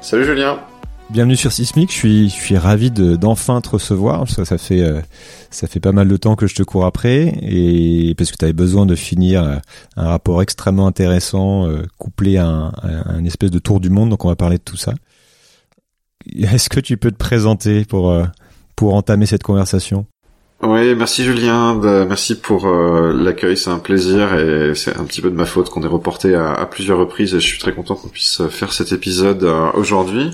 Salut Julien. Bienvenue sur Sismic. Je suis, je suis ravi de, d'enfin te recevoir. Ça, ça fait, euh, ça fait pas mal de temps que je te cours après et parce que tu avais besoin de finir euh, un rapport extrêmement intéressant euh, couplé à un, à espèce de tour du monde. Donc on va parler de tout ça. Est-ce que tu peux te présenter pour, pour entamer cette conversation? Oui, merci Julien, bah, merci pour euh, l'accueil, c'est un plaisir et c'est un petit peu de ma faute qu'on ait reporté à, plusieurs reprises et je suis très content qu'on puisse faire cet épisode euh, aujourd'hui.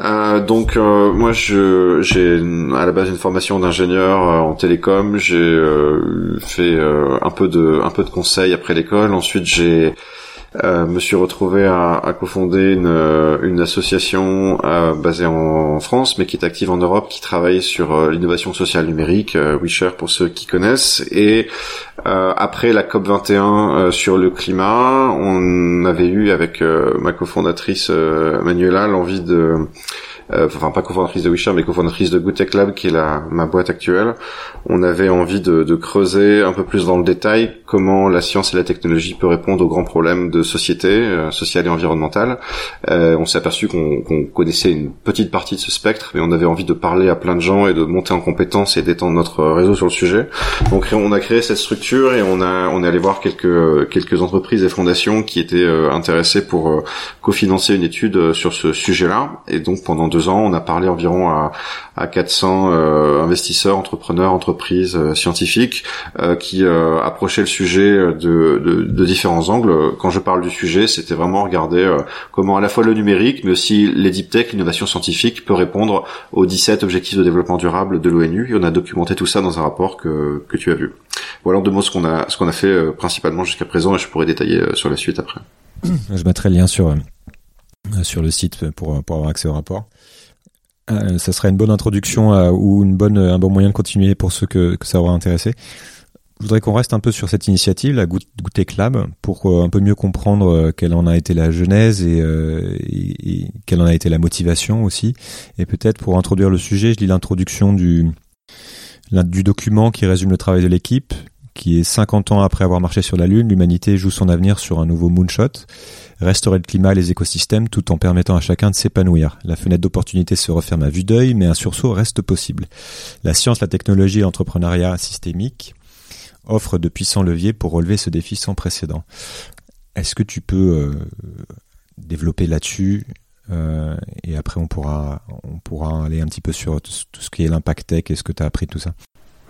Euh, donc euh, moi je j'ai à la base une formation d'ingénieur euh, en télécom, j'ai fait un peu de un peu de conseils après l'école, ensuite j'ai euh, me suis retrouvé à, à cofonder une, euh, une association euh, basée en, France, mais qui est active en Europe, qui travaille sur euh, l'innovation sociale numérique, euh, WeShare pour ceux qui connaissent. Et après la COP 21 sur le climat, on avait eu avec ma cofondatrice Manuela l'envie de enfin pas cofondatrice de Wisher mais cofondatrice de Good Lab qui est la, ma boîte actuelle, on avait envie de, de, creuser un peu plus dans le détail comment la science et la technologie peut répondre aux grands problèmes de société, euh, sociale et environnementale. Euh, on s'est aperçu qu'on connaissait une petite partie de ce spectre, mais on avait envie de parler à plein de gens et de monter en compétences et d'étendre notre réseau sur le sujet. Donc on a créé cette structure et on a on est allé voir quelques quelques entreprises et fondations qui étaient euh, intéressées pour euh, cofinancer une étude sur ce sujet-là. Et donc pendant deux ans, on a parlé environ à, à 400 euh, investisseurs, entrepreneurs, entreprises, euh, scientifiques euh, qui approchaient le sujet de, différents angles. Quand je parle du sujet, c'était vraiment regarder comment à la fois le numérique, mais aussi les deep tech, l'innovation scientifique peut répondre aux 17 objectifs de développement durable de l'ONU. Et on a documenté tout ça dans un rapport que, tu as vu. Voilà en deux mots ce qu'on a, ce a fait principalement jusqu'à présent et je pourrais détailler sur la suite après. Je mettrai le lien sur sur le site pour, pour avoir accès au rapport. Euh, ça serait une bonne introduction ou une bonne, un bon moyen de continuer pour ceux que, ça aura intéressé. Je voudrais qu'on reste un peu sur cette initiative, la Goûter Club, pour euh, un peu mieux comprendre euh, quelle en a été la genèse et, et, et, quelle en a été la motivation aussi. Et peut-être pour introduire le sujet, je lis l'introduction du, du document qui résume le travail de l'équipe, qui est 50 ans après avoir marché sur la Lune, l'humanité joue son avenir sur un nouveau moonshot restaurer le climat et les écosystèmes tout en permettant à chacun de s'épanouir. La fenêtre d'opportunité se referme à vue d'œil, mais un sursaut reste possible. La science, la technologie et l'entrepreneuriat systémique offrent de puissants leviers pour relever ce défi sans précédent. Est-ce que tu peux euh, développer là-dessus euh, et après on pourra on pourra aller un petit peu sur tout, ce qui est l'impact tech et ce que tu as appris de tout ça?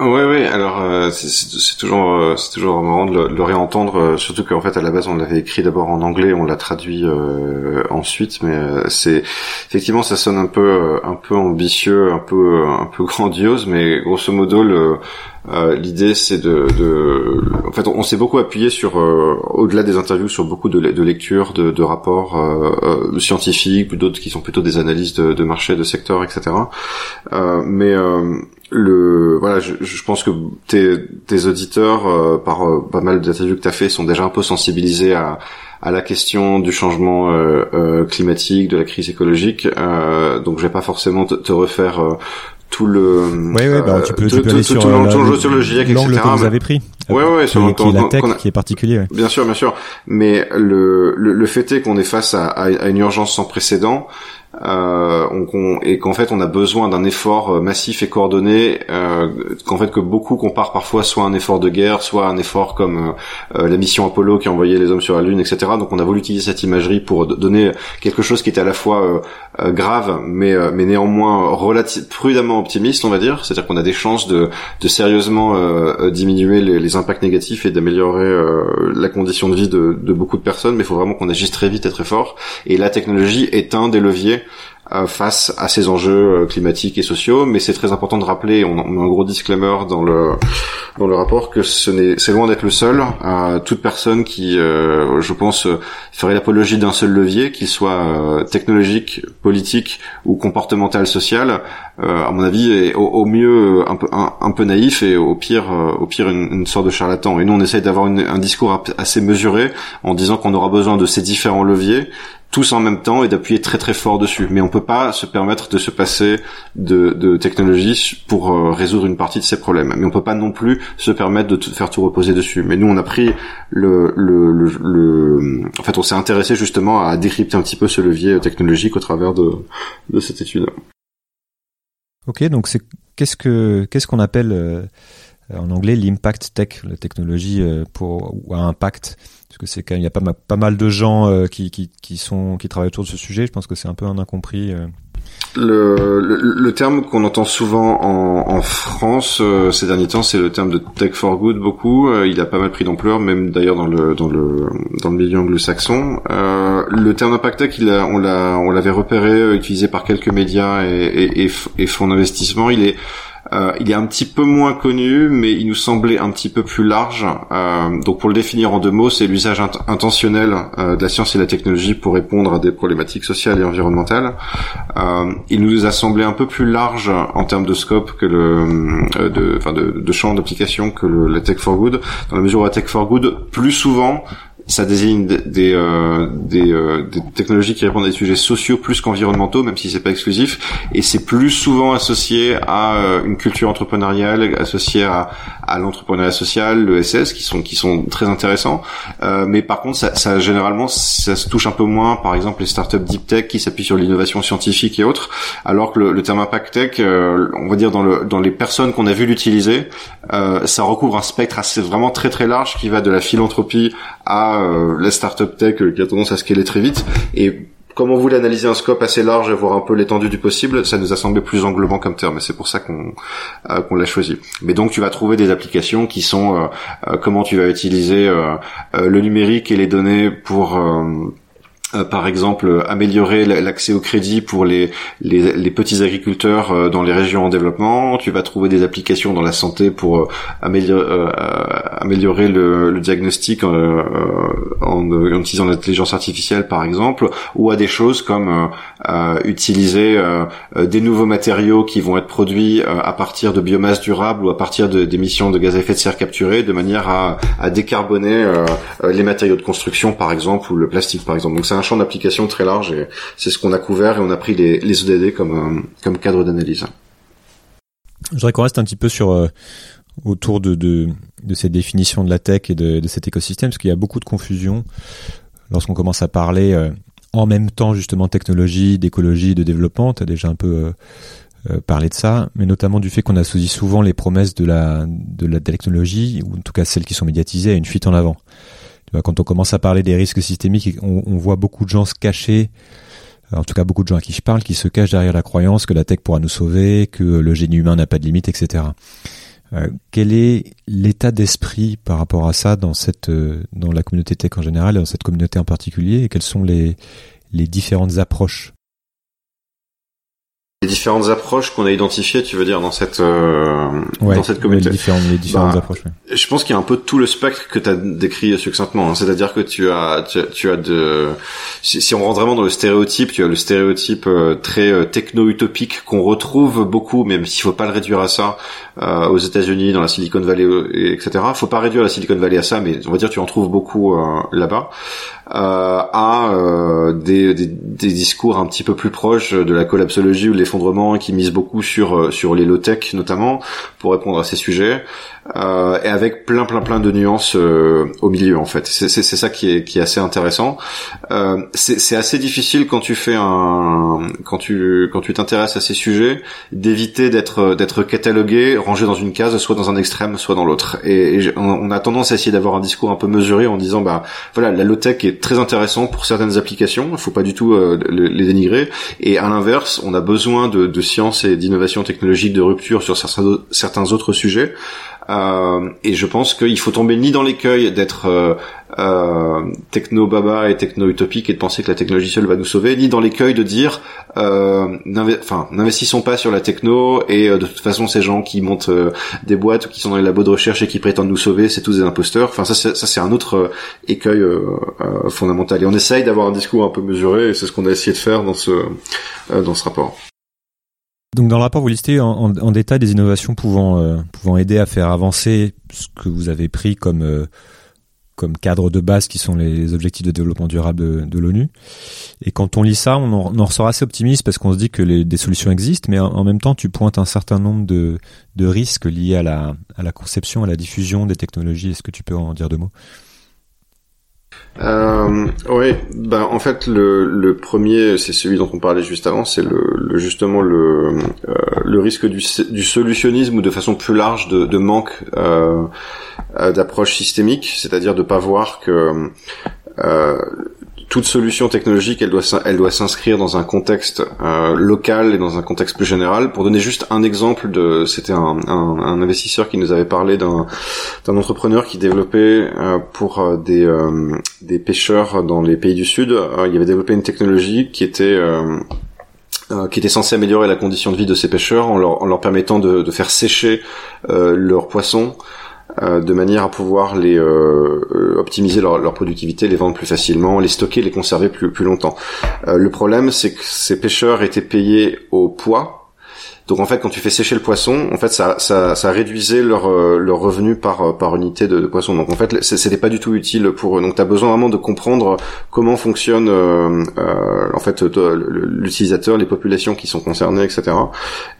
Ouais, ouais. Alors euh, c'est toujours, euh, c'est toujours marrant de le, le réentendre, euh, surtout qu'en fait à la base on l'avait écrit d'abord en anglais, on l'a traduit euh, ensuite, mais c'est effectivement ça sonne un peu, un peu ambitieux, un peu, un peu grandiose, mais grosso modo le euh, L'idée, c'est de, de, en fait, on, s'est beaucoup appuyé sur, euh, au-delà des interviews, sur beaucoup de, de lectures, de, de rapports euh, scientifiques, d'autres qui sont plutôt des analyses de, de marché, de secteur, etc. mais le voilà je, je, pense que tes, tes auditeurs euh, par euh, pas mal d'interviews que tu as fait sont déjà un peu sensibilisés à, à la question du changement euh, climatique de la crise écologique. Donc je vais pas forcément te, te refaire tout le oui, oui, bah, tu peux, tu peux aller sur, tout, le, sur le GIEC etc que vous avez pris. Ouais ouais sur qui, qui est la tech qui est particulier bien sûr bien sûr. Mais le le, le fait est qu'on est face à, à, une urgence sans précédent euh, et qu'en fait on a besoin d'un effort euh, massif et coordonné euh, qu'en fait que beaucoup comparent parfois soit un effort de guerre soit un effort comme euh, la mission Apollo qui a envoyé les hommes sur la lune etc donc on a voulu utiliser cette imagerie pour donner quelque chose qui était à la fois grave mais mais néanmoins prudemment optimiste on va dire. C'est-à-dire qu'on a des chances de, de sérieusement diminuer les, impacts négatifs et d'améliorer la condition de vie de, de beaucoup de personnes mais il faut vraiment qu'on agisse très vite et très fort. Et la technologie est un des leviers levier euh, face à ces enjeux euh, climatiques et sociaux. Mais c'est très important de rappeler, on, a un gros disclaimer dans le dans le rapport que ce n'est c'est loin d'être le seul. Euh, toute personne qui, euh, je pense, ferait l'apologie d'un seul levier, qu'il soit technologique, politique ou comportemental, social, à mon avis, est au, mieux un peu un, peu naïf et au pire au pire une, une, sorte de charlatan. Et nous, on essaye d'avoir un discours assez mesuré en disant qu'on aura besoin de ces différents leviers tous en même temps et d'appuyer très très fort dessus. Mais on peut pas se permettre de se passer de, de technologie pour euh, résoudre une partie de ces problèmes. Mais on peut pas non plus se permettre de faire tout reposer dessus. Mais nous, on a pris le, le, le, le... en fait, on s'est intéressé justement à décrypter un petit peu ce levier technologique au travers de, de cette étude. Ok, donc c'est qu'est-ce que qu'est-ce qu'on appelle euh, en anglais l'impact tech, la technologie euh, pour ou à impact? Parce que c'est quand il y a pas, pas mal de gens euh, qui, qui, qui, sont qui travaillent autour de ce sujet. Je pense que c'est un peu un incompris. Euh. Le, le, terme qu'on entend souvent en, en France euh, ces derniers temps, c'est le terme de tech for good. Beaucoup, il a pas mal pris d'ampleur, même d'ailleurs dans le dans le dans le milieu anglo-saxon. le terme impact tech, il a, on l'a on l'avait repéré, utilisé par quelques médias et, et, et, et fonds d'investissement. Il est euh, il est un petit peu moins connu, mais il nous semblait un petit peu plus large. Euh, donc pour le définir en deux mots, c'est l'usage intentionnel euh, de la science et de la technologie pour répondre à des problématiques sociales et environnementales. Euh, il nous a semblé un peu plus large en termes de scope que le, euh, de, de, de champ d'application que le, la tech for good, dans la mesure où la tech for good plus souvent ça désigne des, euh, des, euh, des, technologies qui répondent à des sujets sociaux plus qu'environnementaux, même si c'est pas exclusif, et c'est plus souvent associé à euh, une culture entrepreneuriale, associé à, à l'entrepreneuriat social, le SS, qui sont qui sont très intéressants. Euh, mais par contre, ça, ça, généralement, ça se touche un peu moins, par exemple les startups deep tech qui s'appuient sur l'innovation scientifique et autres, alors que le, le terme impact tech, on va dire dans le dans les personnes qu'on a vu l'utiliser, ça recouvre un spectre assez vraiment très très large qui va de la philanthropie à euh, la startup tech euh, qui a tendance à scaler très vite. Et comme on voulait analyser un scope assez large et voir un peu l'étendue du possible, ça nous a semblé plus englobant comme terme, et c'est pour ça euh, qu'on l'a choisi. Mais donc tu vas trouver des applications qui sont comment tu vas utiliser le numérique et les données pour euh, par exemple, améliorer l'accès au crédit pour les, les, petits agriculteurs euh, dans les régions en développement. Tu vas trouver des applications dans la santé pour euh, améliorer, le, diagnostic en, utilisant l'intelligence artificielle, par exemple, ou à des choses comme utiliser des nouveaux matériaux qui vont être produits à partir de biomasse durable ou à partir d'émissions de, gaz à effet de serre capturées, de manière à, à décarboner les matériaux de construction, par exemple, ou le plastique, par exemple. Donc ça un champ d'application très large et c'est ce qu'on a couvert et on a pris les, les ODD comme, euh, comme cadre d'analyse. Je voudrais qu'on reste un petit peu sur euh, autour de, de, de, cette définition de la tech et de, de cet écosystème, parce qu'il y a beaucoup de confusion lorsqu'on commence à parler euh, en même temps justement technologie, d'écologie, de développement. Tu as déjà un peu parlé de ça, mais notamment du fait qu'on associe souvent les promesses de la, de la technologie, ou en tout cas celles qui sont médiatisées, à une fuite en avant quand on commence à parler des risques systémiques, on, voit beaucoup de gens se cacher, en tout cas beaucoup de gens à qui je parle, qui se cachent derrière la croyance que la tech pourra nous sauver, que le génie humain n'a pas de limite, etc. Euh, quel est l'état d'esprit par rapport à ça dans cette euh, dans la communauté tech en général et dans cette communauté en particulier? Et quelles sont les les différentes approches les différentes approches qu'on a identifiées, tu veux dire, dans cette euh, dans cette communauté. Les différentes, les différentes bah, approches. Je pense qu'il y a un peu tout le spectre que tu as décrit succinctement. Hein. C'est-à-dire que tu as tu, as de si, si, on rentre vraiment dans le stéréotype, tu as le stéréotype euh, très euh, techno-utopique qu'on retrouve beaucoup, même s'il faut pas le réduire à ça euh, aux États-Unis, dans la Silicon Valley, etc. Faut pas réduire la Silicon Valley à ça, mais on va dire tu en trouves beaucoup là-bas. Euh, à euh, des, des, des, discours un petit peu plus proches de la collapsologie ou de l'effondrement qui misent beaucoup sur euh, sur les low tech notamment pour répondre à ces sujets euh, et avec plein plein plein de nuances euh, au milieu en fait. C'est c'est ça qui est qui est assez intéressant. Euh, c'est assez difficile quand tu fais un quand tu quand tu t'intéresses à ces sujets d'éviter d'être d'être catalogué, rangé dans une case, soit dans un extrême, soit dans l'autre. Et, on a tendance à essayer d'avoir un discours un peu mesuré en disant bah voilà la low tech est très intéressant pour certaines applications, il faut pas du tout euh, les dénigrer. Et à l'inverse, on a besoin de, de et d'innovation technologique de rupture sur certains certains autres sujets. Euh, et je pense qu'il faut tomber ni dans l'écueil d'être euh, euh, techno baba et techno utopique et de penser que la technologie seule va nous sauver, ni dans l'écueil de dire euh, enfin n'investissons pas sur la techno et euh, de toute façon ces gens qui montent euh, des boîtes ou qui sont dans les labos de recherche et qui prétendent nous sauver, c'est tous des imposteurs. Enfin ça c'est un autre écueil fondamental et on essaye d'avoir un discours un peu mesuré et c'est ce qu'on a essayé de faire dans ce dans ce rapport. Donc dans le rapport, vous listez en, en, détail des innovations pouvant, pouvant aider à faire avancer ce que vous avez pris comme comme cadre de base qui sont les objectifs de développement durable de, l'ONU. Et quand on lit ça, on en, ressort assez optimiste parce qu'on se dit que les, des solutions existent, mais en, même temps, tu pointes un certain nombre de, de risques liés à la, à la conception, à la diffusion des technologies. Est-ce que tu peux en dire deux mots? Euh, oui, bah en fait le, le premier, c'est celui dont on parlait juste avant, c'est le, justement le, euh, le risque du, du solutionnisme ou de façon plus large de, de manque euh d'approche systémique, c'est-à-dire de pas voir que euh, toute solution technologique, elle doit, s'inscrire dans un contexte euh, local et dans un contexte plus général. Pour donner juste un exemple c'était un, investisseur qui nous avait parlé d'un, entrepreneur qui développait euh, pour euh, des, euh, pêcheurs dans les pays du Sud, il avait développé une technologie qui était qui était censée améliorer la condition de vie de ces pêcheurs en leur, permettant de, faire sécher leurs poissons euh, de manière à pouvoir les euh, euh, optimiser leur, leur, productivité, les vendre plus facilement, les stocker, les conserver plus, plus longtemps. le problème, c'est que ces pêcheurs étaient payés au poids donc en fait, quand tu fais sécher le poisson, en fait, ça, ça, ça réduisait leur, euh, leur revenu par, euh, par unité de, de poisson. Donc en fait, c'était pas du tout utile pour eux. Donc tu as besoin vraiment de comprendre comment fonctionne euh, euh en fait l'utilisateur, les populations qui sont concernées, etc.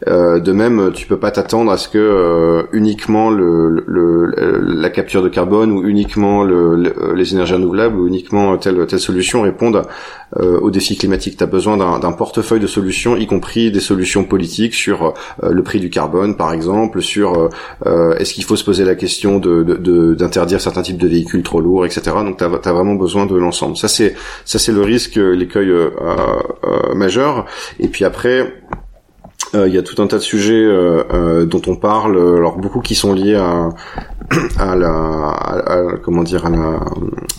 Euh, de même, tu peux pas t'attendre à ce que uniquement le, le, la capture de carbone ou uniquement le, les énergies renouvelables ou uniquement telle telle solution répondent aux défis climatiques. Tu as besoin d'un portefeuille de solutions, y compris des solutions politiques sur euh, le prix du carbone, par exemple, sur euh, euh, est-ce qu'il faut se poser la question d'interdire certains types de véhicules trop lourds, etc. Donc tu as, vraiment besoin de l'ensemble. Ça c'est ça c'est le risque, l'écueil majeur. Et puis après, il y a tout un tas de sujets dont on parle, alors beaucoup qui sont liés à, à la à, comment dire à la,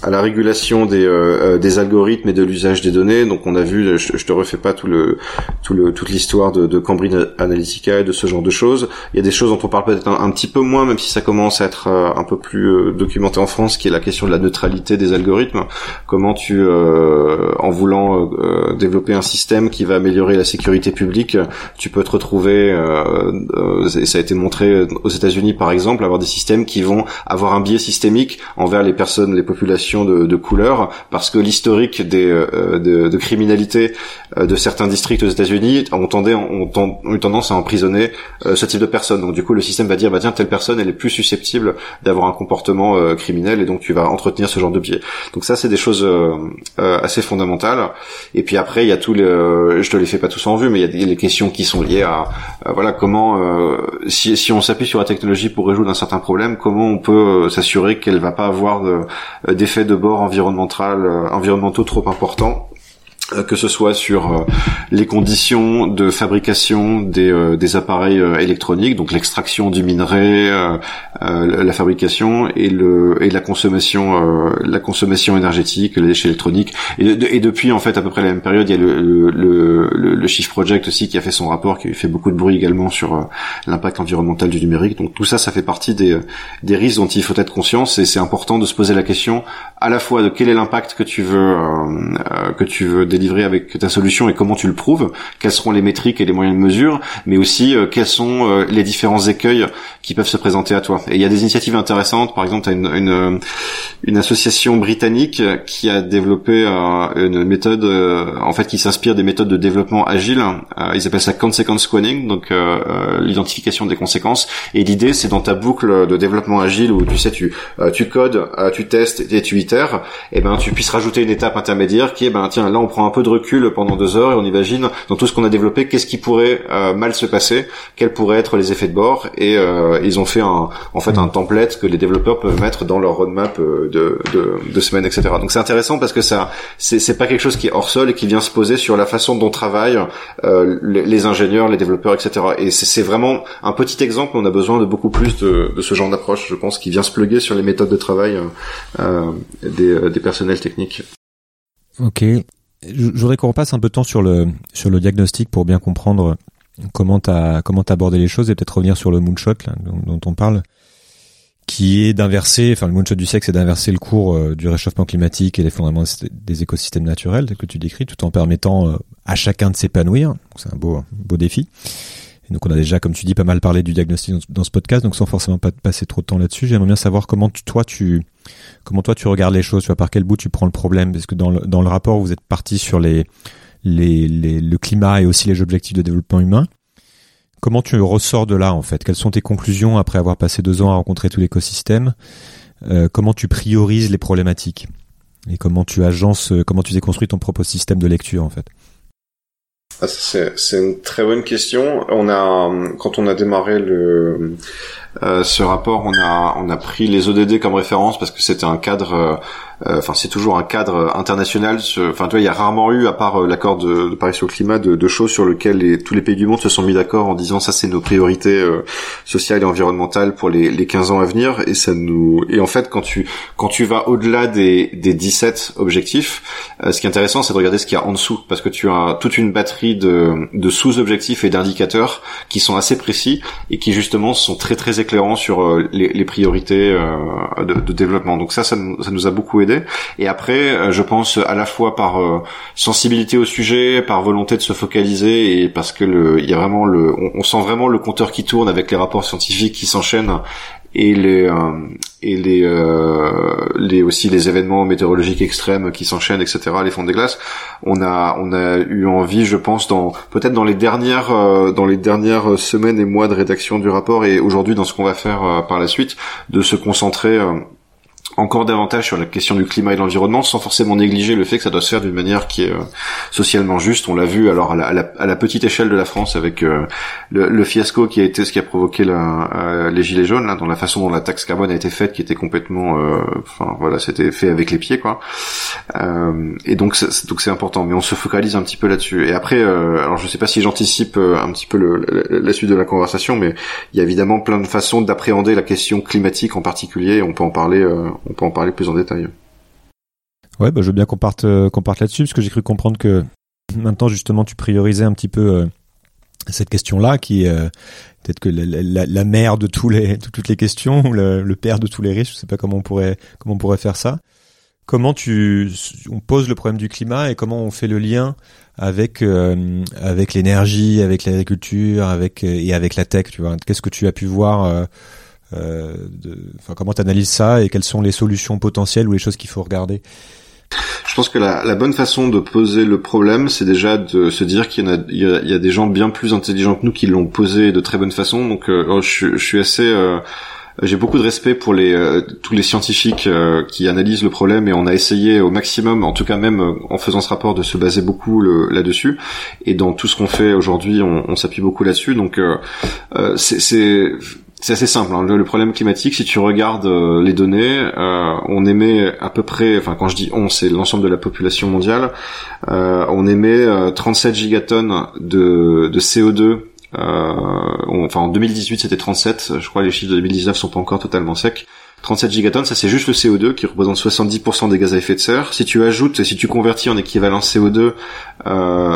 à la régulation des euh, des algorithmes et de l'usage des données. Donc on a vu, je, je, te refais pas tout le tout le toute l'histoire de, de Cambridge Analytica et de ce genre de choses. Il y a des choses dont on parle peut-être un, petit peu moins, même si ça commence à être euh, un peu plus euh, documenté en France, qui est la question de la neutralité des algorithmes. Comment tu, en voulant développer un système qui va améliorer la sécurité publique, tu peux te retrouver, et ça a été montré aux États-Unis par exemple, avoir des systèmes qui vont avoir un biais systémique envers les personnes, les populations de, couleur, parce que l'historique des euh, de, de, criminalité euh, de certains districts aux États-Unis ont, ont, ont, eu tendance à emprisonner euh, ce type de personnes. Donc du coup, le système va dire bah tiens telle personne elle est plus susceptible d'avoir un comportement criminel et donc tu vas entretenir ce genre de biais. Donc ça c'est des choses assez fondamentales. Et puis après il y a tous les, je te les fais pas tous en vue, mais il y a les questions qui sont liées à voilà comment si, si on s'appuie sur la technologie pour résoudre un certain problème, comment on peut euh, s'assurer qu'elle va pas avoir euh, d'effets de bord environnemental, euh, environnementaux trop importants. euh, que ce soit sur euh, les conditions de fabrication des, euh, des appareils électroniques, donc l'extraction du minerai, la fabrication et le et la consommation la consommation énergétique, les déchets électroniques. Et, et, depuis en fait à peu près la même période, il y a le, le, le, le Shift Project aussi qui a fait son rapport, qui fait beaucoup de bruit également sur l'impact environnemental du numérique. Donc tout ça, ça fait partie des, des risques dont il faut être conscient. Et c'est important de se poser la question à la fois de quel est l'impact que tu veux que tu veux délivrer avec ta solution et comment tu le prouves, quelles seront les métriques et les moyens de mesure, mais aussi euh, quels sont euh, les différents écueils qui peuvent se présenter à toi. Et il y a des initiatives intéressantes, par exemple, tu as une, une, une, association britannique qui a développé euh, une méthode, en fait, qui s'inspire des méthodes de développement agile. ils appellent ça consequence squaring, donc l'identification des conséquences. Et l'idée, c'est dans ta boucle de développement agile où tu sais, tu, tu codes, tu testes et tu itères, et ben tu puisses rajouter une étape intermédiaire qui est ben tiens là on prend un peu de recul pendant deux heures et on imagine dans tout ce qu'on a développé qu'est-ce qui pourrait mal se passer, quels pourraient être les effets de bord et ils ont fait un, en fait un template que les développeurs peuvent mettre dans leur roadmap de, de, de semaines, etc. Donc c'est intéressant parce que ça, c'est pas quelque chose qui est hors sol et qui vient se poser sur la façon dont travaillent les, les, ingénieurs, les développeurs, etc. Et c'est vraiment un petit exemple. On a besoin de beaucoup plus de, de ce genre d'approche, je pense, qui vient se pluguer sur les méthodes de travail euh, des, des personnels techniques. Ok. Je voudrais qu'on repasse un peu de temps sur le sur le diagnostic pour bien comprendre comment t'as comment t'as abordé les choses et peut-être revenir sur le moonshot là, dont, dont on parle qui est d'inverser, enfin le moonshot du sexe, c'est d'inverser le cours euh, du réchauffement climatique et les fondements des écosystèmes naturels que tu décris, tout en permettant euh, à chacun de s'épanouir. C'est un beau, beau défi. Donc on a déjà, comme tu dis, pas mal parlé du diagnostic dans, ce podcast, donc sans forcément pas passer trop de temps là-dessus, j'aimerais bien savoir comment tu, toi tu comment toi tu regardes les choses, tu vois par quel bout tu prends le problème, parce que dans le, dans le rapport vous êtes parti sur les, les, les le climat et aussi les objectifs de développement humain. Comment tu ressors de là en fait? Quelles sont tes conclusions après avoir passé deux ans à rencontrer tout l'écosystème? Euh, Comment tu priorises les problématiques? Et comment tu agences, euh, comment tu t'es construit ton propre système de lecture en fait? Ah, c'est, une très bonne question. On a, quand on a démarré le, euh, ce rapport, on a, on a pris les ODD comme référence parce que c'était un cadre euh, enfin c'est toujours un cadre international. Enfin tu vois, il y a rarement eu, à part euh, l'accord de, Paris sur le climat, de, de choses sur lesquelles tous les pays du monde se sont mis d'accord en disant ça c'est nos priorités euh, sociales et environnementales pour les, les 15 ans à venir. Et ça nous et en fait quand tu quand tu vas au-delà des, des 17 objectifs, ce qui est intéressant c'est de regarder ce qu'il y a en dessous parce que tu as toute une batterie de, de sous-objectifs et d'indicateurs qui sont assez précis et qui justement sont très très éclairants sur les, les priorités de, de, développement. Donc ça, ça nous, ça nous a beaucoup aidé et après, euh, je pense à la fois par euh, sensibilité au sujet, par volonté de se focaliser et parce que le, il y a vraiment le, on, sent vraiment le compteur qui tourne avec les rapports scientifiques qui s'enchaînent et les euh, et les, les aussi les événements météorologiques extrêmes qui s'enchaînent etc les fonds des glaces. On a on a eu envie je pense dans peut-être dans les dernières dans les dernières semaines et mois de rédaction du rapport et aujourd'hui dans ce qu'on va faire par la suite de se concentrer encore davantage sur la question du climat et de l'environnement sans forcément négliger le fait que ça doit se faire d'une manière qui est euh, socialement juste. On l'a vu alors à la, à, la, petite échelle de la France avec euh, le, le, fiasco qui a été ce qui a provoqué la, euh, les gilets jaunes, là, dans la façon dont la taxe carbone a été faite, qui était complètement, enfin voilà, c'était fait avec les pieds quoi. et donc donc c'est important, mais on se focalise un petit peu là-dessus. Et après, alors je sais pas si j'anticipe un petit peu le, la, suite de la conversation, mais il y a évidemment plein de façons d'appréhender la question climatique en particulier. On peut en parler on peut en parler plus en détail. Ouais, bah, je veux bien qu'on parte, euh, qu'on parte là-dessus, parce que j'ai cru comprendre que maintenant, justement, tu priorisais un petit peu euh, cette question-là, qui est euh, peut-être que la, mère de tous les, de toutes les questions, ou le, père de tous les riches, je sais pas comment on pourrait, comment on pourrait faire ça. Comment tu, on pose le problème du climat et comment on fait le lien avec avec l'énergie, avec l'agriculture, avec et avec la tech, tu vois. Qu'est-ce que tu as pu voir euh, enfin, comment tu analyses ça et quelles sont les solutions potentielles ou les choses qu'il faut regarder? Je pense que la, la, bonne façon de poser le problème, c'est déjà de se dire qu'il y, y, y, a des gens bien plus intelligents que nous qui l'ont posé de très bonne façon. Donc, euh, oh, je, je, suis assez, euh, j'ai beaucoup de respect pour les euh, tous les scientifiques qui analysent le problème et on a essayé au maximum, en tout cas même en faisant ce rapport, de se baser beaucoup là-dessus. Et dans tout ce qu'on fait aujourd'hui, on, on s'appuie beaucoup là-dessus. Donc, c'est c'est assez simple. Hein. Le, problème climatique, si tu regardes euh, les données, euh, on émet à peu près, enfin quand je dis on, c'est l'ensemble de la population mondiale, euh, on émet 37 gigatonnes de, de CO2. enfin en 2018 c'était 37, je crois les chiffres de 2019 sont pas encore totalement secs. 37 gigatonnes, ça c'est juste le CO2 qui représente 70% des gaz à effet de serre. Si tu ajoutes, si tu convertis en équivalent CO2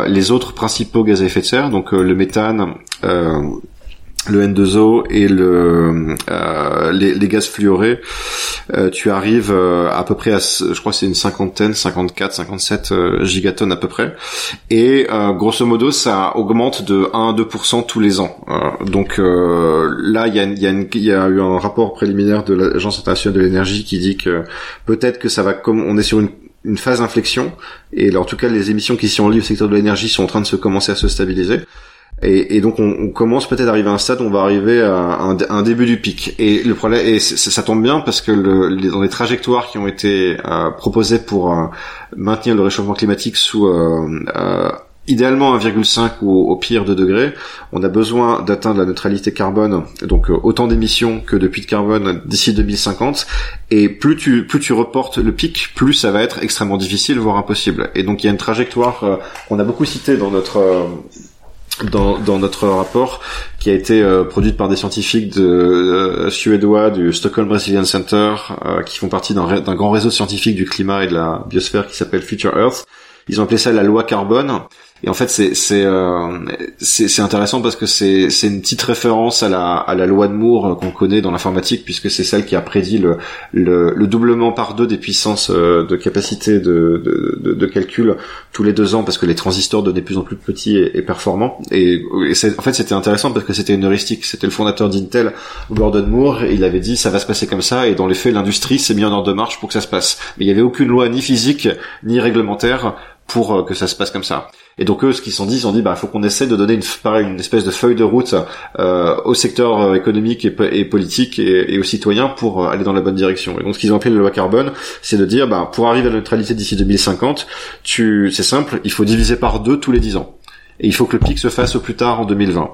les autres principaux gaz à effet de serre, donc le méthane, le N2O et le euh, les, les, gaz fluorés, euh, tu arrives euh, à peu près à, je crois c'est une cinquantaine, 54, 57 euh, gigatonnes à peu près, et grosso modo ça augmente de 1 à 2% tous les ans. donc là il y a, y, a eu un rapport préliminaire de l'Agence internationale de l'énergie qui dit que peut-être que ça va comme on est sur une une phase d'inflexion. Et en tout cas les émissions qui sont liées au secteur de l'énergie sont en train de se commencer à se stabiliser Et, et donc on, on commence peut-être à arriver à un stade où on va arriver à un, un début du pic. Et le problème, et ça tombe bien parce que le, les- dans les trajectoires qui ont été euh, proposées pour euh, maintenir le réchauffement climatique sous euh, euh, idéalement 1,5 ou au pire 2 degrés, on a besoin d'atteindre la neutralité carbone, donc euh, autant d'émissions que de puits de carbone d'ici 2050. Et plus tu plus tu reportes le pic, plus ça va être extrêmement difficile, voire impossible. Et donc il y a une trajectoire euh, qu'on a beaucoup citée dans notre euh, dans, dans notre rapport qui a été euh, produite par des scientifiques de, euh, suédois du Stockholm Resilience Center euh, qui font partie d'un grand réseau scientifique du climat et de la biosphère qui s'appelle Future Earth. Ils ont appelé ça la loi carbone. Et en fait, c'est c'est euh, c'est intéressant parce que c'est c'est une petite référence à la à la loi de Moore euh, qu'on connaît dans l'informatique puisque c'est celle qui a prédit le le, le doublement par deux des puissances euh, de capacité de, de, de, de calcul tous les deux ans parce que les transistors devenaient de plus en plus petits et, performants. Et, et en fait, c'était intéressant parce que c'était une heuristique. C'était le fondateur d'Intel, Gordon Moore, il avait dit ça va se passer comme ça. Et dans les faits, l'industrie s'est mis en ordre de marche pour que ça se passe. Mais il y avait aucune loi ni physique ni réglementaire pour euh, que ça se passe comme ça. Et donc eux, ce qu'ils se sont dit, ils ont dit, bah, faut qu'on essaie de donner une, pareil, une espèce de feuille de route euh, au secteur euh, économique et, po- et politique et, et aux citoyens pour euh, aller dans la bonne direction. Et donc ce qu'ils ont appelé la loi carbone, c'est de dire, bah, pour arriver à la neutralité d'ici 2050, tu, c'est simple, il faut diviser par deux tous les 10 ans. Et il faut que le pic se fasse au plus tard en 2020.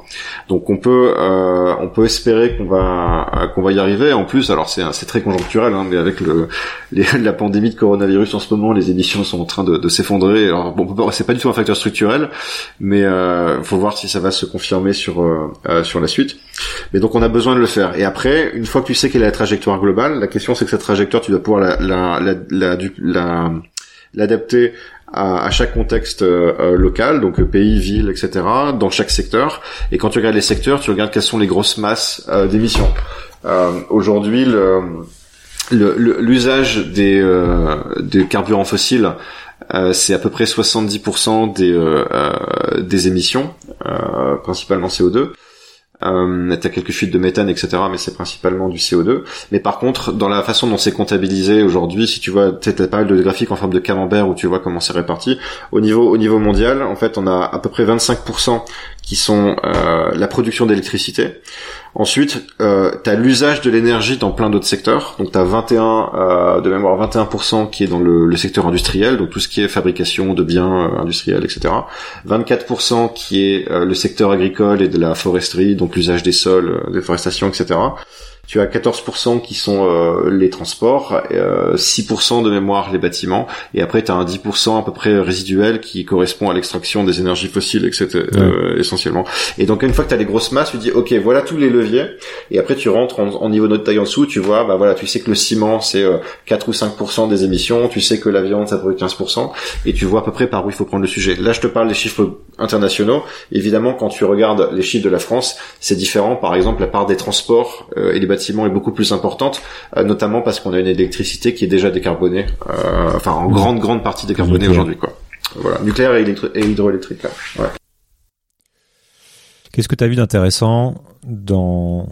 Donc on peut euh, on peut espérer qu'on va qu'on va y arriver. En plus, alors c'est c'est très conjoncturel, hein, mais avec le la pandémie de coronavirus en ce moment, les émissions sont en train de, de s'effondrer. Alors bon, c'est pas du tout un facteur structurel, mais euh, faut voir si ça va se confirmer sur euh, euh, sur la suite. Mais donc on a besoin de le faire. Et après, une fois que tu sais quelle est la trajectoire globale, la question c'est que cette trajectoire, tu dois pouvoir la la la, la, la- l'adapter à, à chaque contexte euh, euh, local, donc euh, pays, ville, etc., dans chaque secteur. Et quand tu regardes les secteurs, tu regardes quelles sont les grosses masses euh, d'émissions. Aujourd'hui, le l'usage des, euh, des carburants fossiles, euh, c'est à peu près 70% des, euh, des émissions, principalement CO2. Euh, t'as quelques fuites de méthane, etc., mais c'est principalement du CO2. Mais par contre, dans la façon dont c'est comptabilisé aujourd'hui, si tu vois, peut-être pas mal de graphiques en forme de camembert où tu vois comment c'est réparti. Au niveau, au niveau mondial, en fait, on a à peu près 25% qui sont euh, la production d'électricité. Ensuite, euh, tu l'usage de l'énergie dans plein d'autres secteurs. Donc tu as 21 euh, de mémoire 21% qui est dans le, secteur industriel, donc tout ce qui est fabrication de biens euh, industriels, etc. 24% qui est euh, le secteur agricole et de la foresterie, donc l'usage des sols, euh, déforestation, etc. Tu as 14% qui sont euh, les transports, euh, 6% de mémoire les bâtiments, et après tu as un 10% à peu près résiduel qui correspond à l'extraction des énergies fossiles, etc. euh, essentiellement. Et donc une fois que tu as les grosses masses, tu dis ok voilà tous les leviers, et après tu rentres en, en niveau de taille en dessous, tu vois bah voilà tu sais que le ciment c'est euh, 4 ou 5% des émissions, tu sais que la viande ça produit 15%, et tu vois à peu près par où il faut prendre le sujet. Là je te parle des chiffres internationaux. Évidemment quand tu regardes les chiffres de la France, c'est différent. Par exemple la part des transports euh, et les bâtiments est beaucoup plus importante, euh, notamment parce qu'on a une électricité qui est déjà décarbonée, euh, enfin en grande grande partie décarbonée aujourd'hui quoi. Voilà, nucléaire et, électri- et hydroélectrique là. Ouais. Qu'est-ce que tu as vu d'intéressant dans,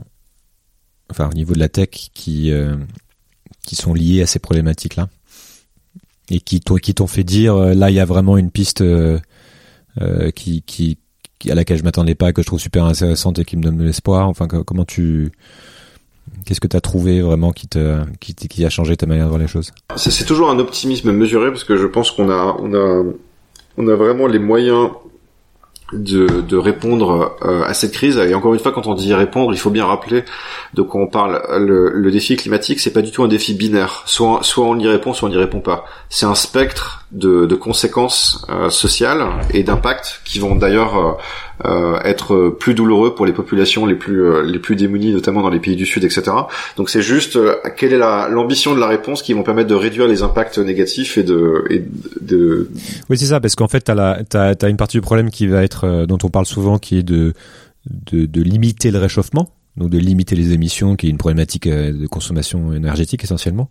enfin, au niveau de la tech qui, euh, qui sont liés à ces problématiques-là? Et qui t'ont, qui t'ont fait dire, là, il y a vraiment une piste euh, qui, qui, à laquelle je m'attendais pas, que je trouve super intéressante et qui me donne de l'espoir. Enfin, comment tu, qu'est-ce que tu as trouvé vraiment qui te, qui, a changé ta manière de voir les choses? C'est toujours un optimisme mesuré parce que je pense qu'on a, on a, on a vraiment les moyens de, de répondre euh, à cette crise. Et encore une fois, quand on dit répondre, il faut bien rappeler de quoi on parle. Le, le défi climatique, c'est pas du tout un défi binaire. Soit, soit on y répond, soit on n'y répond pas. C'est un spectre de, de conséquences euh, sociales et d'impacts qui vont d'ailleurs euh, euh, être plus douloureux pour les populations les plus euh, les plus démunies, notamment dans les pays du Sud, etc. Donc c'est juste euh, quelle est la- l'ambition de la réponse qui vont permettre de réduire les impacts négatifs et de, et de, Oui, c'est ça, parce qu'en fait, t'as la, t'as, t'as une partie du problème qui va être, dont on parle souvent, qui est de, de, de limiter le réchauffement, donc de limiter les émissions, qui est une problématique de consommation énergétique essentiellement.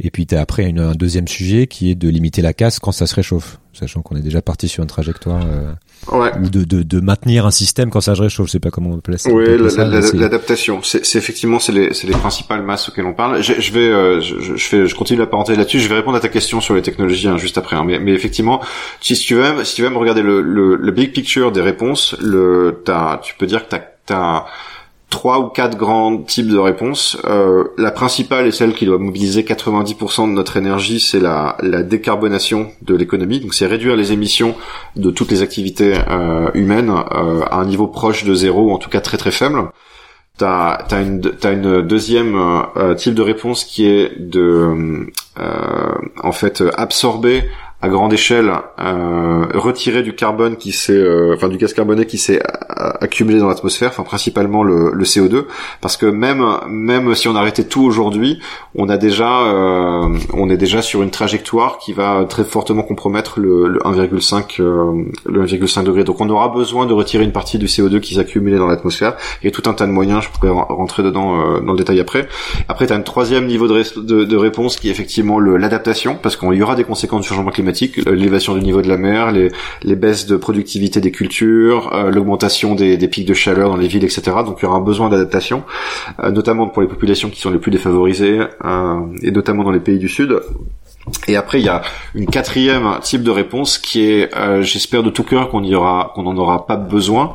Et puis t'as après une, un deuxième sujet qui est de limiter la casse quand ça se réchauffe, sachant qu'on est déjà parti sur une trajectoire euh, Ouais. ou de, de, de maintenir un système quand ça se réchauffe. Je sais pas comment on. Oui, appeler ça, c'est- l'adaptation. C'est effectivement c'est les, c'est les principales masses auxquelles on parle. Je, je vais, euh, je, je fais, je continue la parenthèse là-dessus. Je vais répondre à ta question sur les technologies hein, juste après. hein. Mais, mais effectivement, si tu veux, si tu veux me regarder le, le, le big picture des réponses, le, t'as, tu peux dire que t'as, t'as trois ou quatre grands types de réponses. Euh, la principale et celle qui doit mobiliser 90% de notre énergie, c'est la, la décarbonation de l'économie. Donc c'est réduire les émissions de toutes les activités euh, humaines euh, à un niveau proche de zéro, ou en tout cas très très faible. T'as as une une deuxième euh, type de réponse qui est de euh, en fait absorber à grande échelle euh, retirer du carbone qui s'est euh, enfin du gaz carboné qui s'est euh, accumulé dans l'atmosphère enfin principalement le, le CO2 parce que même même si on arrêtait tout aujourd'hui on a déjà euh, on est déjà sur une trajectoire qui va très fortement compromettre le, le 1,5 euh, le 1,5 degré. Donc on aura besoin de retirer une partie du CO2 qui s'est accumulé dans l'atmosphère. Il y a tout un tas de moyens je pourrais ren- rentrer dedans euh, dans le détail après. Après tu as un troisième niveau de, de, de réponse qui est effectivement l'adaptation parce qu'il y aura des conséquences du changement climatique euh, l'élévation du niveau de la mer les, baisses de productivité des cultures euh, l'augmentation des, pics de chaleur dans les villes etc donc il y aura un besoin d'adaptation euh, notamment pour les populations qui sont les plus défavorisées et notamment dans les pays du sud et après, il y a une quatrième type de réponse qui est, euh, j'espère de tout cœur qu'on y aura, qu'on n'en aura pas besoin,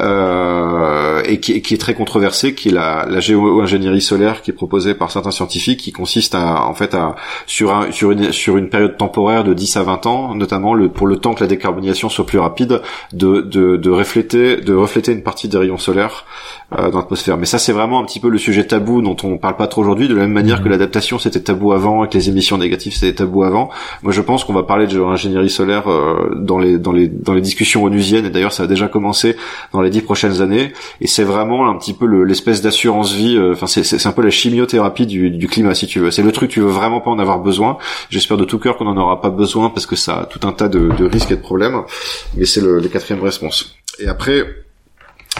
euh, et qui, qui est très controversée, qui est la, la géo-ingénierie solaire qui est proposée par certains scientifiques, qui consiste à, en fait, à sur un, sur une sur une période temporaire de 10 à 20 ans, notamment le, pour le temps que la décarbonisation soit plus rapide, de de, de refléter de refléter une partie des rayons solaires euh, dans l'atmosphère. Mais ça, c'est vraiment un petit peu le sujet tabou dont on parle pas trop aujourd'hui, de la même manière que l'adaptation c'était tabou avant et que les émissions négatives c'était tabou avant. Moi, je pense qu'on va parler de ingénierie solaire euh, dans les dans les dans les discussions onusiennes et d'ailleurs ça a déjà commencé dans les dix prochaines années. Et c'est vraiment un petit peu le- l'espèce d'assurance vie. euh, Enfin, c'est un peu la chimiothérapie du, climat si tu veux. C'est le truc tu veux vraiment pas en avoir besoin. J'espère de tout cœur qu'on en aura pas besoin parce que ça a tout un tas de, risques et de problèmes. Mais c'est le, le quatrième réponse. Et après,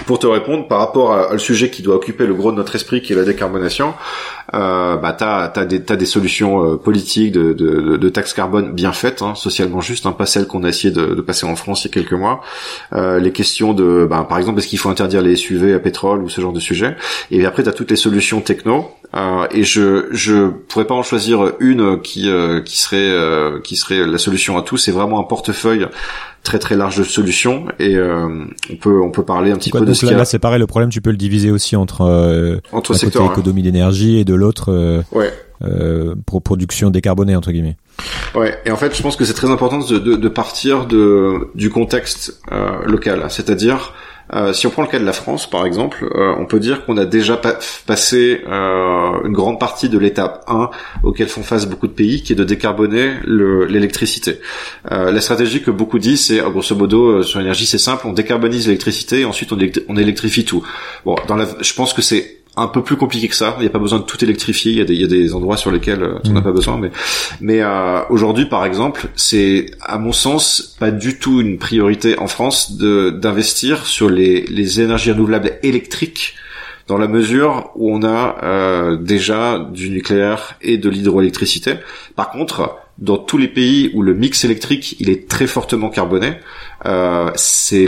pour te répondre par rapport à, à le sujet qui doit occuper le gros de notre esprit, qui est la décarbonation, euh, bah t'as t'as des t'as des solutions euh, politiques de, de, de, carbone bien faites, hein, socialement justes, hein, pas celles qu'on a essayé de, de passer en France il y a quelques mois. Euh, les questions de, bah, par exemple, est-ce qu'il faut interdire les SUV à pétrole ou ce genre de sujet. Et après t'as toutes les solutions techno. Euh, et je je pourrais pas en choisir une qui euh, qui serait euh, qui serait la solution à tout. C'est vraiment un portefeuille très très large de solutions et euh, on peut on peut parler un petit Quoi, peu de ce là, là, c'est pareil, le problème, tu peux le diviser aussi entre euh, entre d'un côté secteurs. hein. économie d'énergie et de l'autre euh, Ouais. euh, pour production décarbonée entre guillemets. Ouais, et en fait, je pense que c'est très important de, de, de partir de du contexte euh, local, c'est-à-dire euh, si on prend le cas de la France, par exemple, euh, on peut dire qu'on a déjà pa- passé euh, une grande partie de l'étape 1 auquel font face beaucoup de pays, qui est de décarboner le- l'électricité. La stratégie que beaucoup disent, c'est, euh, grosso modo, sur l'énergie, c'est simple, on décarbonise l'électricité et ensuite on, électri- on électrifie tout. Bon, je pense que c'est un peu plus compliqué que ça. Il n'y a pas besoin de tout électrifier. Il y a des, il y a des endroits sur lesquels euh, on n'a Mm. pas besoin. Mais, mais euh, aujourd'hui, par exemple, c'est à mon sens pas du tout une priorité en France de d'investir sur les, les énergies renouvelables électriques dans la mesure où on a euh, déjà du nucléaire et de l'hydroélectricité. Par contre, dans tous les pays où le mix électrique il est très fortement carboné, euh, c'est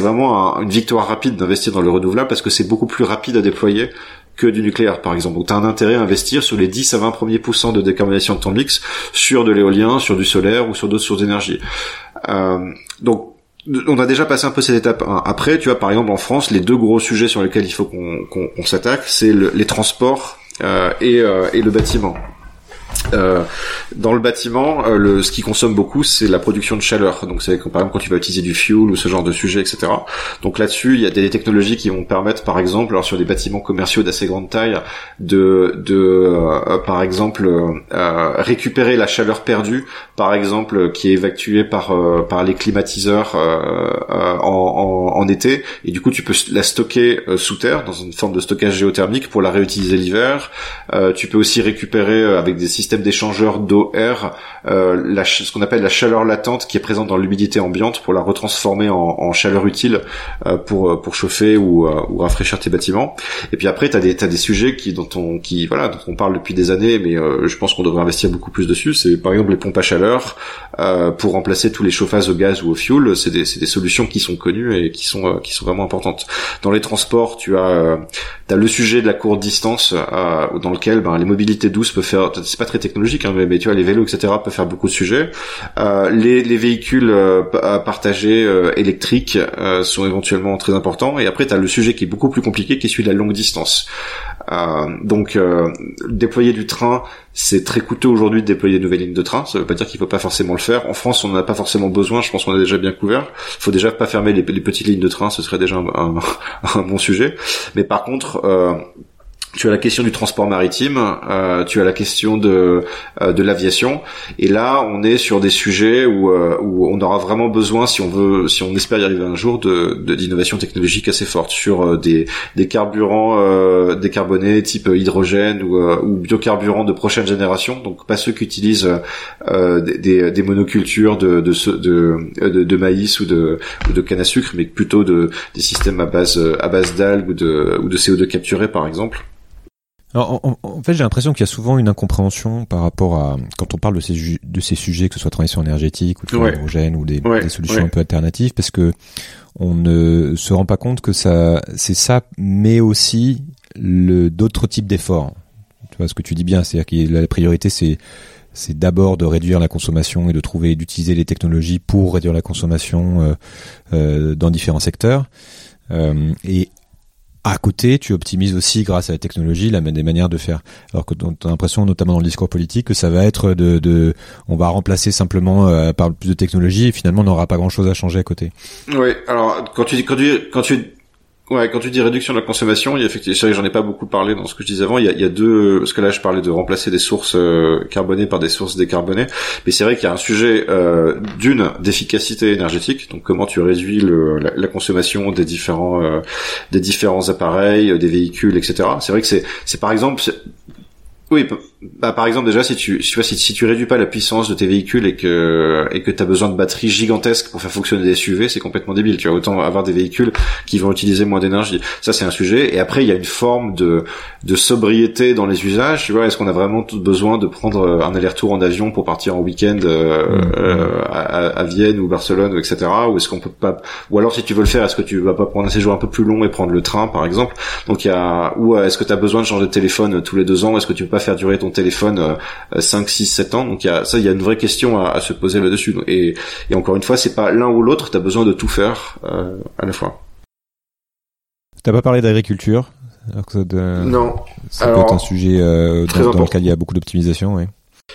vraiment un- une victoire rapide d'investir dans le renouvelable parce que c'est beaucoup plus rapide à déployer que du nucléaire par exemple. Donc tu as un intérêt à investir sur les 10 à 20 premiers pourcents de décarbonation de ton mix sur de l'éolien, sur du solaire ou sur d'autres sources d'énergie. Euh, donc on a déjà passé un peu cette étape 1. Après, tu vois, par exemple, en France, les deux gros sujets sur lesquels il faut qu'on s'attaque, c'est le- les transports euh, et, euh, et le bâtiment. Euh, dans le bâtiment, euh, le, ce qui consomme beaucoup, c'est la production de chaleur. Donc, c'est par exemple quand tu vas utiliser du fuel ou ce genre de sujet, etc. Donc là-dessus, il y a des technologies qui vont permettre, par exemple, alors sur des bâtiments commerciaux d'assez grande taille, de, de euh, par exemple, euh, récupérer la chaleur perdue, par exemple, qui est évacuée par par les climatiseurs en, en, en été, et du coup, tu peux la stocker sous terre dans une forme de stockage géothermique pour la réutiliser l'hiver. Tu peux aussi récupérer avec des systèmes système d'échangeur d'eau-air, euh, ce qu'on appelle la chaleur latente qui est présente dans l'humidité ambiante pour la retransformer en, chaleur utile euh, pour pour chauffer ou, ou rafraîchir tes bâtiments. Et puis après, t'as des t'as des sujets qui dont on qui voilà dont on parle depuis des années, mais je pense qu'on devrait investir beaucoup plus dessus. C'est par exemple les pompes à chaleur pour remplacer tous les chauffages au gaz ou au fuel. C'est des des solutions qui sont connues et qui sont qui sont vraiment importantes. Dans les transports, tu as as le sujet de la courte distance euh, dans lequel ben, les mobilités douces peuvent faire, c'est pas technologique, hein, mais, tu vois les vélos etc peuvent faire beaucoup de sujets. Euh, les, les véhicules euh, partagés euh, électriques euh, sont éventuellement très importants. Et après tu as le sujet qui est beaucoup plus compliqué, qui est celui de la longue distance. donc déployer du train c'est très coûteux aujourd'hui de déployer de nouvelles lignes de train. Ça veut pas dire qu'il faut pas forcément le faire. En France, on n'en a pas forcément besoin. Je pense qu'on a déjà bien couvert. Faut déjà pas fermer les, petites lignes de train. Ce serait déjà un, un bon sujet. Mais par contre, euh, tu as la question du transport maritime, euh, tu as la question de euh, de l'aviation, et là on est sur des sujets où euh, où on aura vraiment besoin, si on veut, si on espère y arriver un jour, de d'innovation technologique assez forte sur euh, des des carburants euh, décarbonés type hydrogène ou ou biocarburants de prochaine génération, donc pas ceux qui utilisent des, des, monocultures de de, de de, de maïs ou de ou de canne à sucre, mais plutôt de des systèmes à base à base d'algues ou de ou de CO2 capturé par exemple. Alors, en, fait, j'ai l'impression qu'il y a souvent une incompréhension par rapport à quand on parle de ces, de ces sujets, que ce soit transition énergétique ou de l'hydrogène ou des, des solutions un peu alternatives, parce que on ne se rend pas compte que ça, c'est ça, mais aussi le d'autres types d'efforts. Tu vois ce que tu dis bien, c'est-à-dire que la priorité, c'est c'est d'abord de réduire la consommation et de trouver d'utiliser les technologies pour réduire la consommation euh, euh, dans différents secteurs. Euh, et à côté, tu optimises aussi grâce à la technologie la, des manières de faire. Alors que tu as l'impression, notamment dans le discours politique, que ça va être de, de on va remplacer simplement euh, par plus de technologie et finalement on n'aura pas grand chose à changer à côté. Oui, alors quand tu quand tu quand tu Ouais, quand tu dis réduction de la consommation, il y a effectivement, c'est vrai que j'en ai pas beaucoup parlé dans ce que je disais avant. Il y a, il y a deux, parce que là je parlais de remplacer des sources euh, carbonées par des sources décarbonées, mais c'est vrai qu'il y a un sujet euh, d'une d'efficacité énergétique, donc comment tu réduis le, la, la, consommation des différents euh, des différents appareils, des véhicules, etc. C'est vrai que c'est c'est par exemple oui, bah, par exemple déjà si tu si, si, tu réduis pas la puissance de tes véhicules et que et que tu as besoin de batteries gigantesques pour faire fonctionner des SUV, c'est complètement débile. Tu vas autant avoir des véhicules qui vont utiliser moins d'énergie. Ça c'est un sujet. Et après il y a une forme de de sobriété dans les usages. Tu vois, est-ce qu'on a vraiment besoin de prendre euh, un aller-retour en avion pour partir en week-end euh, euh, à, à, Vienne ou Barcelone, etc. Ou est-ce qu'on peut pas Ou alors si tu veux le faire, est-ce que tu vas pas prendre un séjour un peu plus long et prendre le train par exemple? Donc il y a ou est-ce que tu as besoin de changer de téléphone tous les deux ans? Est-ce que tu peux pas faire durer ton téléphone 5, 6, 7 ans. Donc il y a, ça, il y a une vraie question à, se poser là-dessus. Et, et, encore une fois, c'est pas l'un ou l'autre. tu as besoin de tout faire euh, à la fois. T'as pas parlé d'agriculture Non. Ça peut être un sujet euh, dans, dans, lequel il y a beaucoup d'optimisation. Oui.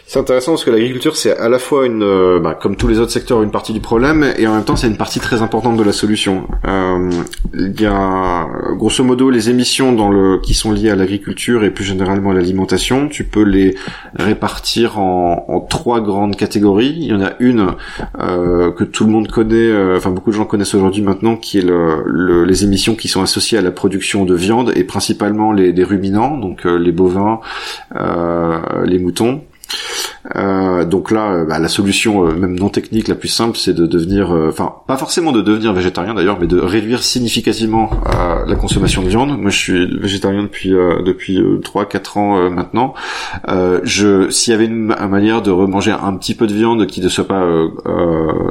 C'est intéressant parce que l'agriculture c'est à la fois une, euh, bah, comme tous les autres secteurs, une partie du problème et en même temps c'est une partie très importante de la solution. Euh, il y a grosso modo les émissions dans le qui sont liées à l'agriculture et plus généralement à l'alimentation. Tu peux les répartir en, trois grandes catégories. Il y en a une euh, que tout le monde connaît, euh, enfin beaucoup de gens connaissent aujourd'hui maintenant, qui est le, le, les émissions qui sont associées à la production de viande et principalement les, les ruminants, donc euh, les bovins, les moutons. Euh, donc là, euh, bah, la solution euh, même non technique la plus simple, c'est de devenir, enfin pas forcément de devenir végétarien d'ailleurs, mais de réduire significativement la consommation de viande. Moi, je suis végétarien depuis depuis trois quatre ans maintenant. je, s'il y avait une, manière de remanger un petit peu de viande qui ne soit pas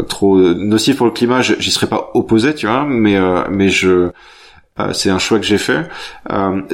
trop nocif pour le climat, j'y serais pas opposé, tu vois, mais mais je c'est un choix que j'ai fait.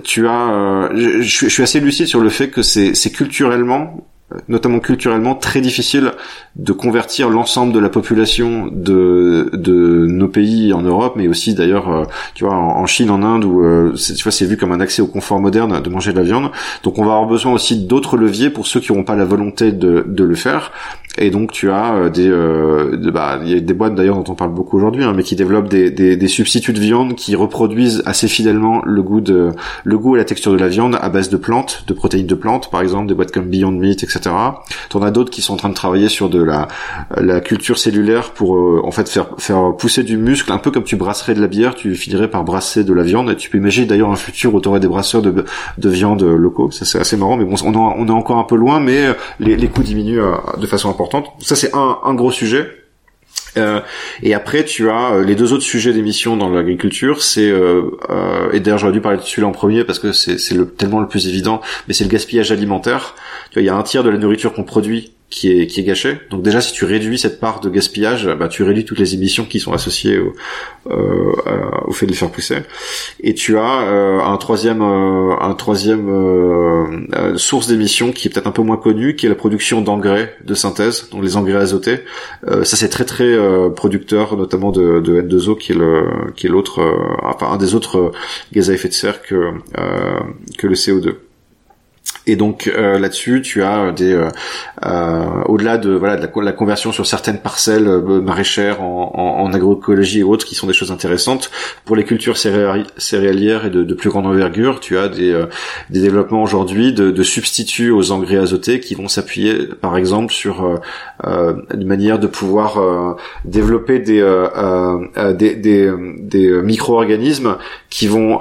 tu as, je, je, suis assez lucide sur le fait que c'est culturellement notamment culturellement très difficile de convertir l'ensemble de la population de, de nos pays en Europe, mais aussi d'ailleurs, euh, tu vois, en, Chine, en Inde, où euh, tu vois, c'est vu comme un accès au confort moderne de manger de la viande. Donc, on va avoir besoin aussi d'autres leviers pour ceux qui n'auront pas la volonté de, de le faire. Et donc tu as euh, des, euh, bah, il y a des boîtes d'ailleurs dont on parle beaucoup aujourd'hui, hein, mais qui développent des, des, des, substituts de viande qui reproduisent assez fidèlement le goût de, le goût et la texture de la viande à base de plantes, de protéines de plantes, par exemple, des boîtes comme Beyond Meat, etc. T'en as d'autres qui sont en train de travailler sur de la, la culture cellulaire pour euh, en fait faire, faire pousser du muscle, un peu comme tu brasserais de la bière, tu finirais par brasser de la viande. Et tu peux imaginer d'ailleurs un futur où tu aurais des brasseurs de, de viande locaux. Ça c'est assez marrant, mais bon, on, on est encore un peu loin, mais les, les coûts diminuent de façon importante ça, c'est un, un gros sujet. Euh, et après, tu as euh, les deux autres sujets d'émission dans l'agriculture. C'est euh, euh, et d'ailleurs j'aurais dû parler de celui-là en premier parce que c'est le, tellement le plus évident. Mais c'est le gaspillage alimentaire. Tu vois, il y a un tiers de la nourriture qu'on produit qui est qui est gâché. Donc déjà, si tu réduis cette part de gaspillage, bah, tu réduis toutes les émissions qui sont associées au, euh, au fait de les faire pousser. Et tu as euh, un troisième euh, un troisième euh, source d'émissions qui est peut-être un peu moins connue, qui est la production d'engrais de synthèse, donc les engrais azotés. ça c'est très très producteur, notamment de, de N2O, qui est le qui est l'autre, enfin un des autres gaz à effet de serre que que le CO2. Et donc euh, là-dessus, tu as des euh, euh, au-delà de voilà de la, conversion sur certaines parcelles maraîchères en, agroécologie et autres, qui sont des choses intéressantes pour les cultures céréalières et de, plus grande envergure. Tu as des, des développements aujourd'hui de, de, substituts aux engrais azotés qui vont s'appuyer, par exemple, sur une manière de pouvoir développer des des, des, des micro-organismes qui vont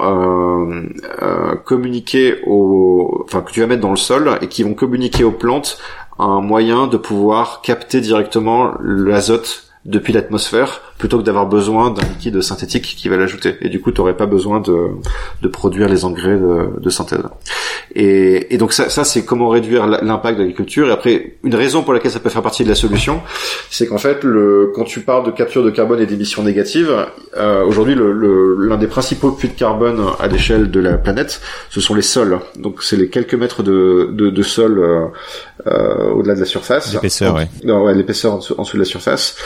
communiquer au, enfin tu vas dans le sol et qui vont communiquer aux plantes un moyen de pouvoir capter directement l'azote depuis l'atmosphère plutôt que d'avoir besoin d'un liquide synthétique qui va l'ajouter. Et du coup, tu n'aurais pas besoin de, de, produire les engrais de, de synthèse. Et, et, donc ça, ça c'est comment réduire l'impact de l'agriculture. Et après, une raison pour laquelle ça peut faire partie de la solution, c'est qu'en fait, le, quand tu parles de capture de carbone et d'émissions négatives, euh, aujourd'hui, l'un le, des principaux puits de carbone à l'échelle de la planète, ce sont les sols. Donc c'est les quelques mètres de, de, de sol euh, euh, au-delà de la surface. L'épaisseur, ouais. Non, ouais, l'épaisseur en, en, dessous de la surface.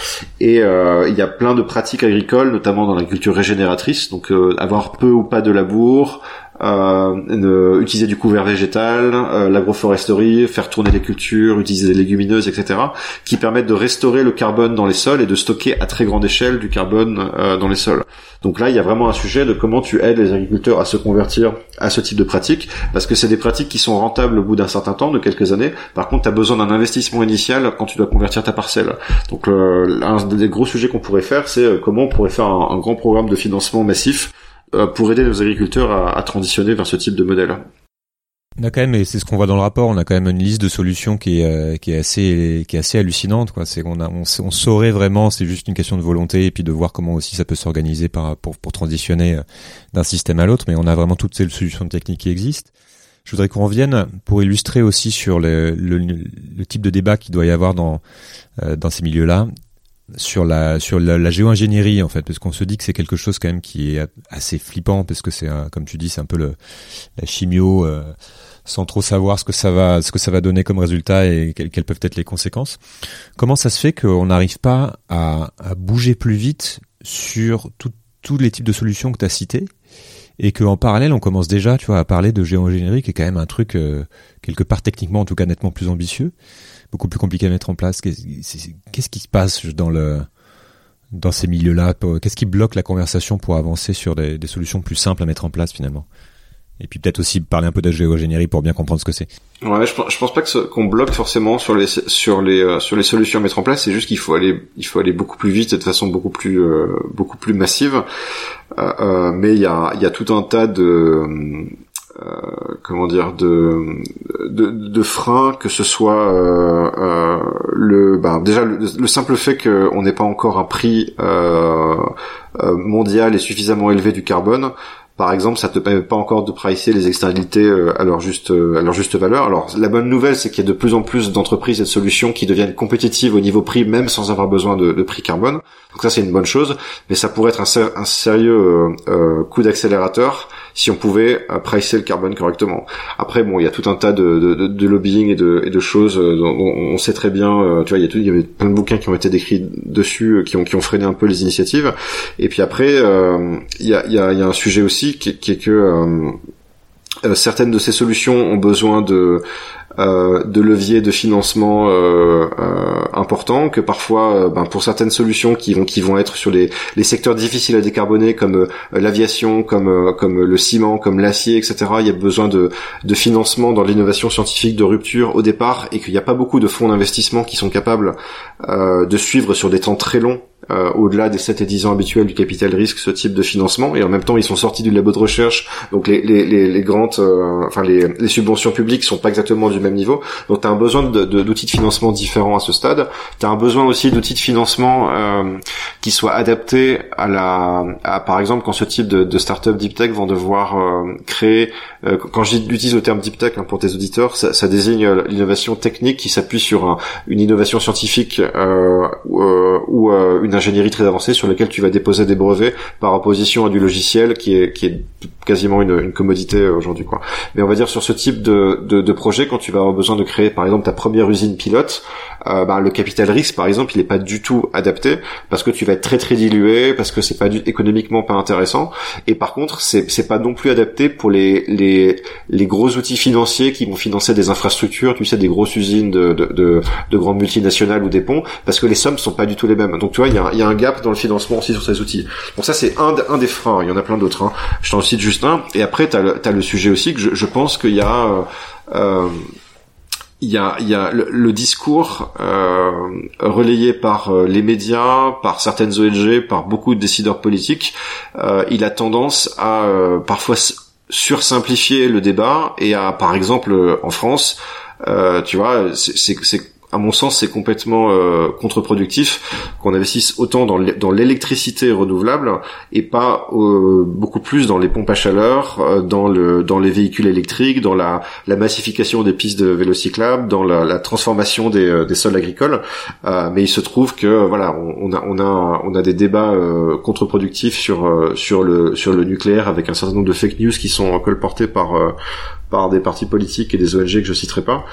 Et euh, il y a plein de pratiques agricoles, notamment dans l'agriculture régénératrice, donc euh, avoir peu ou pas de labour, euh, utiliser du couvert végétal, euh, l'agroforesterie, faire tourner les cultures, utiliser des légumineuses, etc., qui permettent de restaurer le carbone dans les sols et de stocker à très grande échelle du carbone euh, dans les sols. Donc là, il y a vraiment un sujet de comment tu aides les agriculteurs à se convertir à ce type de pratiques, parce que c'est des pratiques qui sont rentables au bout d'un certain temps, de quelques années. Par contre, tu as besoin d'un investissement initial quand tu dois convertir ta parcelle. Donc euh, un des gros sujets qu'on pourrait faire, c'est comment on pourrait faire un, grand programme de financement massif pour aider nos agriculteurs à, à, transitionner vers ce type de modèle. On a quand même, et c'est ce qu'on voit dans le rapport, on a quand même une liste de solutions qui est, euh, qui est assez, qui est assez hallucinante. Quoi. C'est qu'on a, on, on, saurait vraiment, c'est juste une question de volonté et puis de voir comment aussi ça peut s'organiser pour, pour transitionner euh, d'un système à l'autre. Mais on a vraiment toutes ces solutions techniques qui existent. Je voudrais qu'on revienne pour illustrer aussi sur le, le, le, type de débat qu'il doit y avoir dans, dans ces milieux-là sur la sur la, la géo-ingénierie en fait parce qu'on se dit que c'est quelque chose quand même qui est assez flippant parce que c'est comme tu dis c'est un peu le la chimio euh, sans trop savoir ce que ça va ce que ça va donner comme résultat et quelles, peuvent être les conséquences. Comment ça se fait qu'on n'arrive pas à, à, bouger plus vite sur tous les types de solutions que tu as cités et qu'en parallèle on commence déjà tu vois à parler de géo-ingénierie qui est quand même un truc euh, quelque part techniquement en tout cas nettement plus ambitieux beaucoup plus compliqué à mettre en place. Qu'est-ce qui se passe dans le dans ces milieux-là? Qu'est-ce qui bloque la conversation pour avancer sur des, solutions plus simples à mettre en place finalement? Et puis peut-être aussi parler un peu de géogénérie pour bien comprendre ce que c'est. Ouais, je, je pense pas qu'on bloque forcément sur les sur les euh, sur les solutions à mettre en place. C'est juste qu'il faut aller il faut aller beaucoup plus vite et de façon beaucoup plus euh, beaucoup plus massive. Euh, euh mais il y a il y a tout un tas de comment dire de, de, de freins que ce soit euh, euh, le ben, déjà le, simple fait qu'on n'ait pas encore un prix mondial et suffisamment élevé du carbone par exemple, ça te permet pas encore de pricer les externalités à leur juste à leur juste valeur. Alors la bonne nouvelle, c'est qu'il y a de plus en plus d'entreprises et de solutions qui deviennent compétitives au niveau prix, même sans avoir besoin de, de prix carbone. Donc ça, c'est une bonne chose, mais ça pourrait être un, un sérieux euh, coup d'accélérateur si on pouvait euh, pricer le carbone correctement. Après, bon, il y a tout un tas de, de, de lobbying et de, et de choses euh, dont on sait très bien. Euh, tu vois, il y a tout, il y avait plein de bouquins qui ont été décrits dessus, qui ont qui ont freiné un peu les initiatives. Et puis après, il y a y a, y a un sujet aussi qui, qui est que certaines de ces solutions ont besoin de euh, de leviers de financement euh, euh, importants, que parfois, ben, pour certaines solutions qui vont qui vont être sur les, les secteurs difficiles à décarboner, comme l'aviation, comme comme le ciment, comme l'acier, etc. Il y a besoin de de financement dans l'innovation scientifique de rupture au départ, et qu'il n'y a pas beaucoup de fonds d'investissement qui sont capables de suivre sur des temps très longs euh, au-delà des 7 et 10 ans habituels du capital risque ce type de financement et en même temps ils sont sortis du labo de recherche donc les, les, les, les grandes euh, enfin les, les, subventions publiques sont pas exactement du même niveau donc tu as un besoin d'outils de, de, financement différents à ce stade tu as un besoin aussi d'outils de financement euh, qui soient adaptés à la à, par exemple quand ce type de, de start-up deep tech vont devoir euh, créer quand j'utilise le terme deep tech hein, pour tes auditeurs ça, ça désigne l'innovation technique qui s'appuie sur un, une innovation scientifique ou, ou une ingénierie très avancée sur laquelle tu vas déposer des brevets par opposition à du logiciel qui est qui est quasiment une, une commodité euh, aujourd'hui quoi. Mais on va dire sur ce type de, de, de, projet quand tu vas avoir besoin de créer par exemple ta première usine pilote, euh, bah, le capital risque par exemple il est pas du tout adapté parce que tu vas être très très dilué parce que c'est pas du, économiquement pas intéressant. Et par contre c'est pas non plus adapté pour les les les gros outils financiers qui vont financer des infrastructures tu sais des grosses usines de de, de, de grandes multinationales ou des ponts parce que les sommes sont pas du tout les mêmes. Donc tu vois il y a, y a un gap dans le financement aussi sur ces outils. Bon ça c'est un, un des freins. Il y en a plein d'autres hein. je t'en cite juste un. Et après t'as le, as le sujet aussi que je, je pense qu'il y a euh il y a, y a le, discours euh, relayé par euh, les médias, par certaines ONG, par beaucoup de décideurs politiques, euh, il a tendance à euh, parfois sursimplifier le débat et à, par exemple, en France, tu vois, c'est à mon sens, c'est complètement euh, contre-productif qu'on investisse autant dans l'électricité renouvelable et pas euh, beaucoup plus dans les pompes à chaleur, euh, dans le dans les véhicules électriques, dans la, la massification des pistes de vélo cyclables, dans la, la transformation des, des sols agricoles. mais il se trouve que voilà, on, a on a on a des débats contre-productifs sur sur le sur le nucléaire avec un certain nombre de fake news qui sont colportés par par des partis politiques et des ONG que je citerai pas.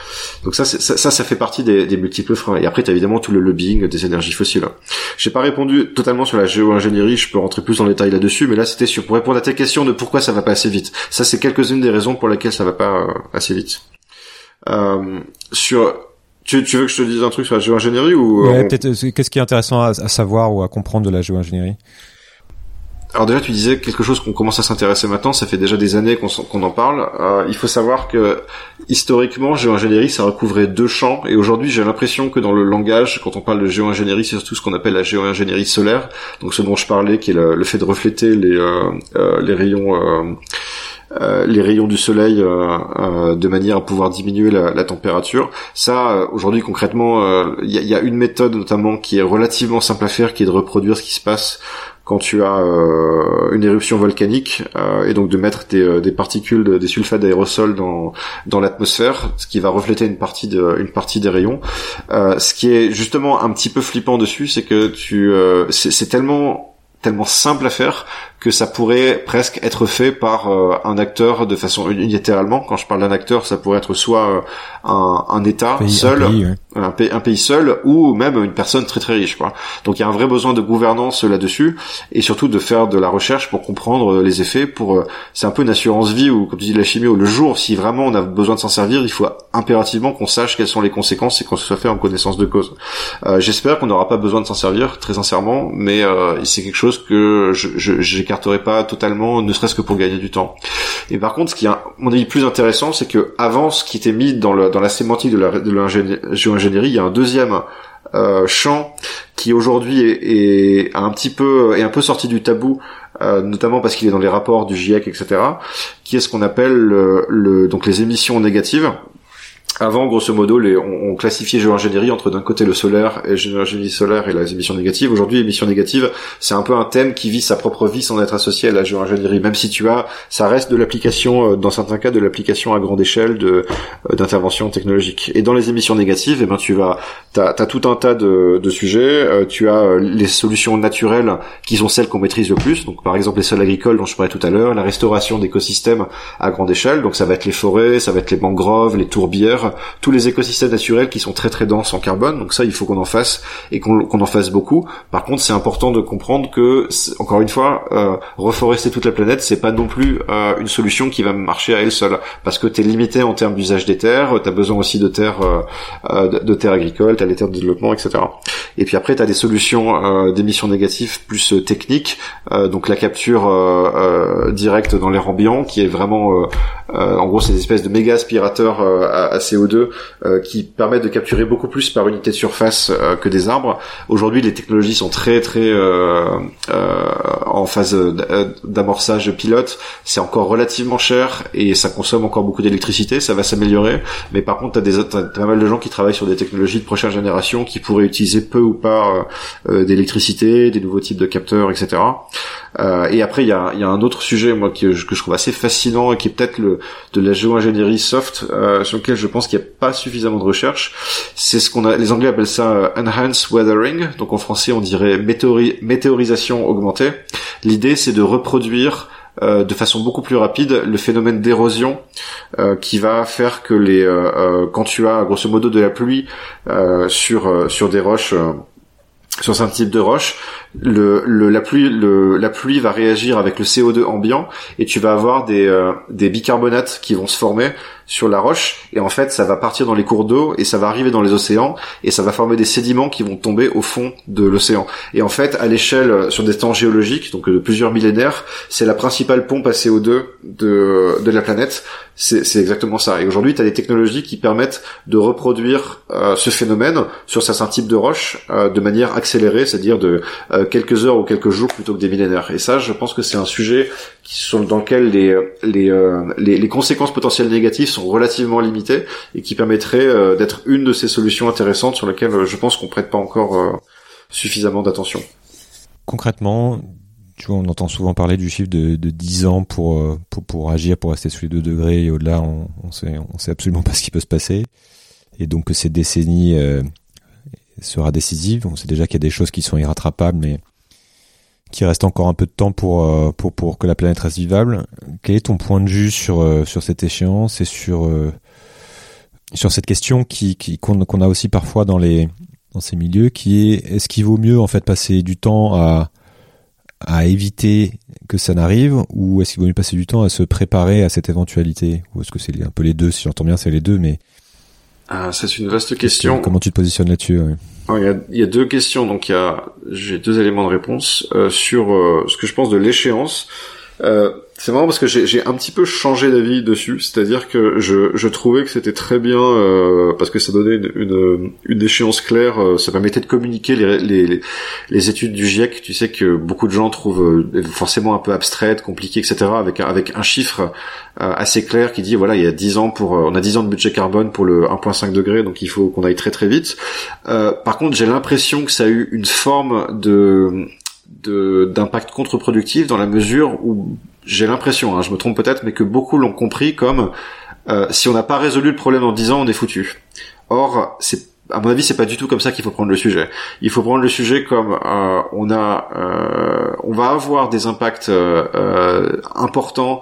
Donc ça, ça, ça, fait partie des, des multiples freins. Et après, tu as évidemment tout le lobbying des énergies fossiles. J'ai pas répondu totalement sur la géo-ingénierie, je peux rentrer plus dans le détail là-dessus, mais là, c'était sur pour répondre à ta question de pourquoi ça va pas assez vite. Ça, c'est quelques-unes des raisons pour lesquelles ça va pas euh, assez vite. Euh, sur tu, tu, veux que je te dise un truc sur la géo-ingénierie ou ouais, peut-être euh, qu'est-ce qui est intéressant à, à, savoir ou à comprendre de la géo-ingénierie? Alors déjà, tu disais quelque chose qu'on commence à s'intéresser maintenant. Ça fait déjà des années qu'on en parle. Euh, il faut savoir que historiquement, géo-ingénierie, ça recouvrait deux champs. Et aujourd'hui, j'ai l'impression que dans le langage, quand on parle de géo-ingénierie, c'est surtout ce qu'on appelle la géo-ingénierie solaire. Donc ce dont je parlais, qui est le, fait de refléter les, euh, euh, les rayons. Les rayons du soleil de manière à pouvoir diminuer la, température. Ça, aujourd'hui concrètement, il y, y, a, une méthode notamment qui est relativement simple à faire, qui est de reproduire ce qui se passe quand tu as euh, une éruption volcanique euh, et donc de mettre des, euh, des particules, des sulfates d'aérosol dans dans l'atmosphère, ce qui va refléter une partie de une partie des rayons. ce qui est justement un petit peu flippant dessus, c'est que tu c'est tellement tellement simple à faire que ça pourrait presque être fait par euh, un acteur de façon unilatéralement. Quand je parle d'un acteur, ça pourrait être soit euh, un, un, État seul, un pays, un, pays, seul, ou même une personne très très riche. Quoi. Donc il y a un vrai besoin de gouvernance là-dessus, et surtout de faire de la recherche pour comprendre euh, les effets. Pour c'est un peu une assurance vie ou comme tu dis la chimie, où le jour si vraiment on a besoin de s'en servir, il faut impérativement qu'on sache quelles sont les conséquences et qu'on se soit fait en connaissance de cause. J'espère qu'on n'aura pas besoin de s'en servir, très sincèrement, mais c'est quelque chose que j'ai pas totalement, ne serait-ce que pour gagner du temps. Et par contre, ce qui est, mon avis, plus intéressant, c'est que avant, ce qui était mis dans, le, dans la sémantique de géo-ingénierie, il y a un deuxième euh, champ qui aujourd'hui est, est, un petit peu est un peu sorti du tabou euh, notamment parce qu'il est dans les rapports du GIEC etc qui est ce qu'on appelle le, donc les émissions négatives avant, grosso modo, les, on, on classifiait géo-ingénierie entre d'un côté le solaire et géo-ingénierie solaire et les émissions négatives. Aujourd'hui, émissions négatives, c'est un peu un thème qui vit sa propre vie sans être associé à la géo-ingénierie, même si tu as, ça reste de l'application, euh, dans certains cas, de l'application à grande échelle de euh, d'intervention technologique. Et dans les émissions négatives, eh ben tu vas, t'as as tout un tas de, de sujets. Euh, tu as les solutions naturelles qui sont celles qu'on maîtrise le plus. Donc, par exemple, les sols agricoles dont je parlais tout à l'heure, la restauration d'écosystèmes à grande échelle. Donc, ça va être les forêts, ça va être les mangroves, les tourbières tous les écosystèmes naturels qui sont très très denses en carbone. Donc ça, il faut qu'on en fasse et qu'on en fasse beaucoup. Par contre, c'est important de comprendre que, encore une fois, euh, reforester toute la planète, c'est pas non plus euh, une solution qui va marcher à elle seule, parce que tu es limité en termes d'usage des terres, tu as besoin aussi de terres euh, de, terres agricoles, tu as les terres de développement, etc. Et puis après, tu as des solutions d'émissions négatives plus techniques, donc la capture directe dans l'air ambiant, qui est vraiment, en gros, ces espèces de méga aspirateurs à, CO2 qui permettent de capturer beaucoup plus par unité de surface que des arbres. Aujourd'hui, les technologies sont très très en phase d'amorçage pilote, c'est encore relativement cher et ça consomme encore beaucoup d'électricité, ça va s'améliorer, mais par contre, tu as, des, pas mal de gens qui travaillent sur des technologies de prochaine génération qui pourraient utiliser peu ou pas euh, d'électricité, des nouveaux types de capteurs, etc. Euh, et après, il y a, y a, un autre sujet moi que, que je trouve assez fascinant et qui est peut-être le de la géo-ingénierie soft, euh, sur lequel je pense qu'il n'y a pas suffisamment de recherche. C'est ce qu'on a, les Anglais appellent ça euh, enhanced weathering, donc en français on dirait météorisation augmentée. L'idée, c'est de reproduire euh, de façon beaucoup plus rapide le phénomène d'érosion euh, qui va faire que les euh, quand tu as grosso modo de la pluie sur sur des roches sur un type de roche, le, le, la pluie le, la pluie va réagir avec le CO2 ambiant et tu vas avoir des, des bicarbonates qui vont se former sur la roche et en fait ça va partir dans les cours d'eau et ça va arriver dans les océans et ça va former des sédiments qui vont tomber au fond de l'océan. Et en fait à l'échelle euh, sur des temps géologiques donc de plusieurs millénaires, c'est la principale pompe à CO2 de, de la planète. C'est exactement ça. Et aujourd'hui tu as des technologies qui permettent de reproduire euh, ce phénomène sur certains types de roches euh, de manière accélérée, c'est-à-dire de quelques heures ou quelques jours plutôt que des millénaires. Et ça je pense que c'est un sujet qui sont dans lequel les, les, les, les conséquences potentielles négatives relativement limitées et qui permettraient euh, d'être une de ces solutions intéressantes sur lesquelles euh, je pense qu'on prête pas encore euh, suffisamment d'attention. Concrètement, tu vois, on entend souvent parler du chiffre de, de 10 ans pour, pour, pour agir, pour rester sous les 2 degrés et au-delà, on, on sait, on sait absolument pas ce qui peut se passer. Et donc que cette décennie sera décisive. On sait déjà qu'il y a des choses qui sont irrattrapables, mais qu'il reste encore un peu de temps pour, euh, pour, pour que la planète reste vivable. Quel est ton point de vue sur, euh, sur cette échéance et sur, euh, sur cette question qui, qui, qu'on, qu'on a aussi parfois dans les, dans ces milieux, qui est, est-ce qu'il vaut mieux, en fait, passer du temps à, à éviter que ça n'arrive ou est-ce qu'il vaut mieux passer du temps à se préparer à cette éventualité? Ou est-ce que c'est un peu les deux si j'entends bien c'est les deux mais ah, c'est une vaste question. Comment tu te positionnes là-dessus il, y a, il, y a, deux questions, donc il y a j'ai deux éléments de réponse euh, sur euh, ce que je pense de l'échéance. Euh, c'est marrant parce que j'ai un petit peu changé d'avis dessus, c'est-à-dire que je, je, trouvais que c'était très bien euh, parce que ça donnait une, une, une échéance claire, euh, ça permettait de communiquer les, les, les, études du GIEC. Tu sais que beaucoup de gens trouvent euh, forcément un peu abstraites, compliquées, etc. Avec avec un chiffre assez clair qui dit voilà il y a 10 ans pour on a 10 ans de budget carbone pour le 1.5 degré, donc il faut qu'on aille très très vite. par contre j'ai l'impression que ça a eu une forme de d'impact contre-productif dans la mesure où j'ai l'impression, hein, je me trompe peut-être, mais que beaucoup l'ont compris comme euh, si on n'a pas résolu le problème en 10 ans, on est foutu. Or, c'est à mon avis, c'est pas du tout comme ça qu'il faut prendre le sujet. Il faut prendre le sujet comme euh, on a, euh, on va avoir des impacts importants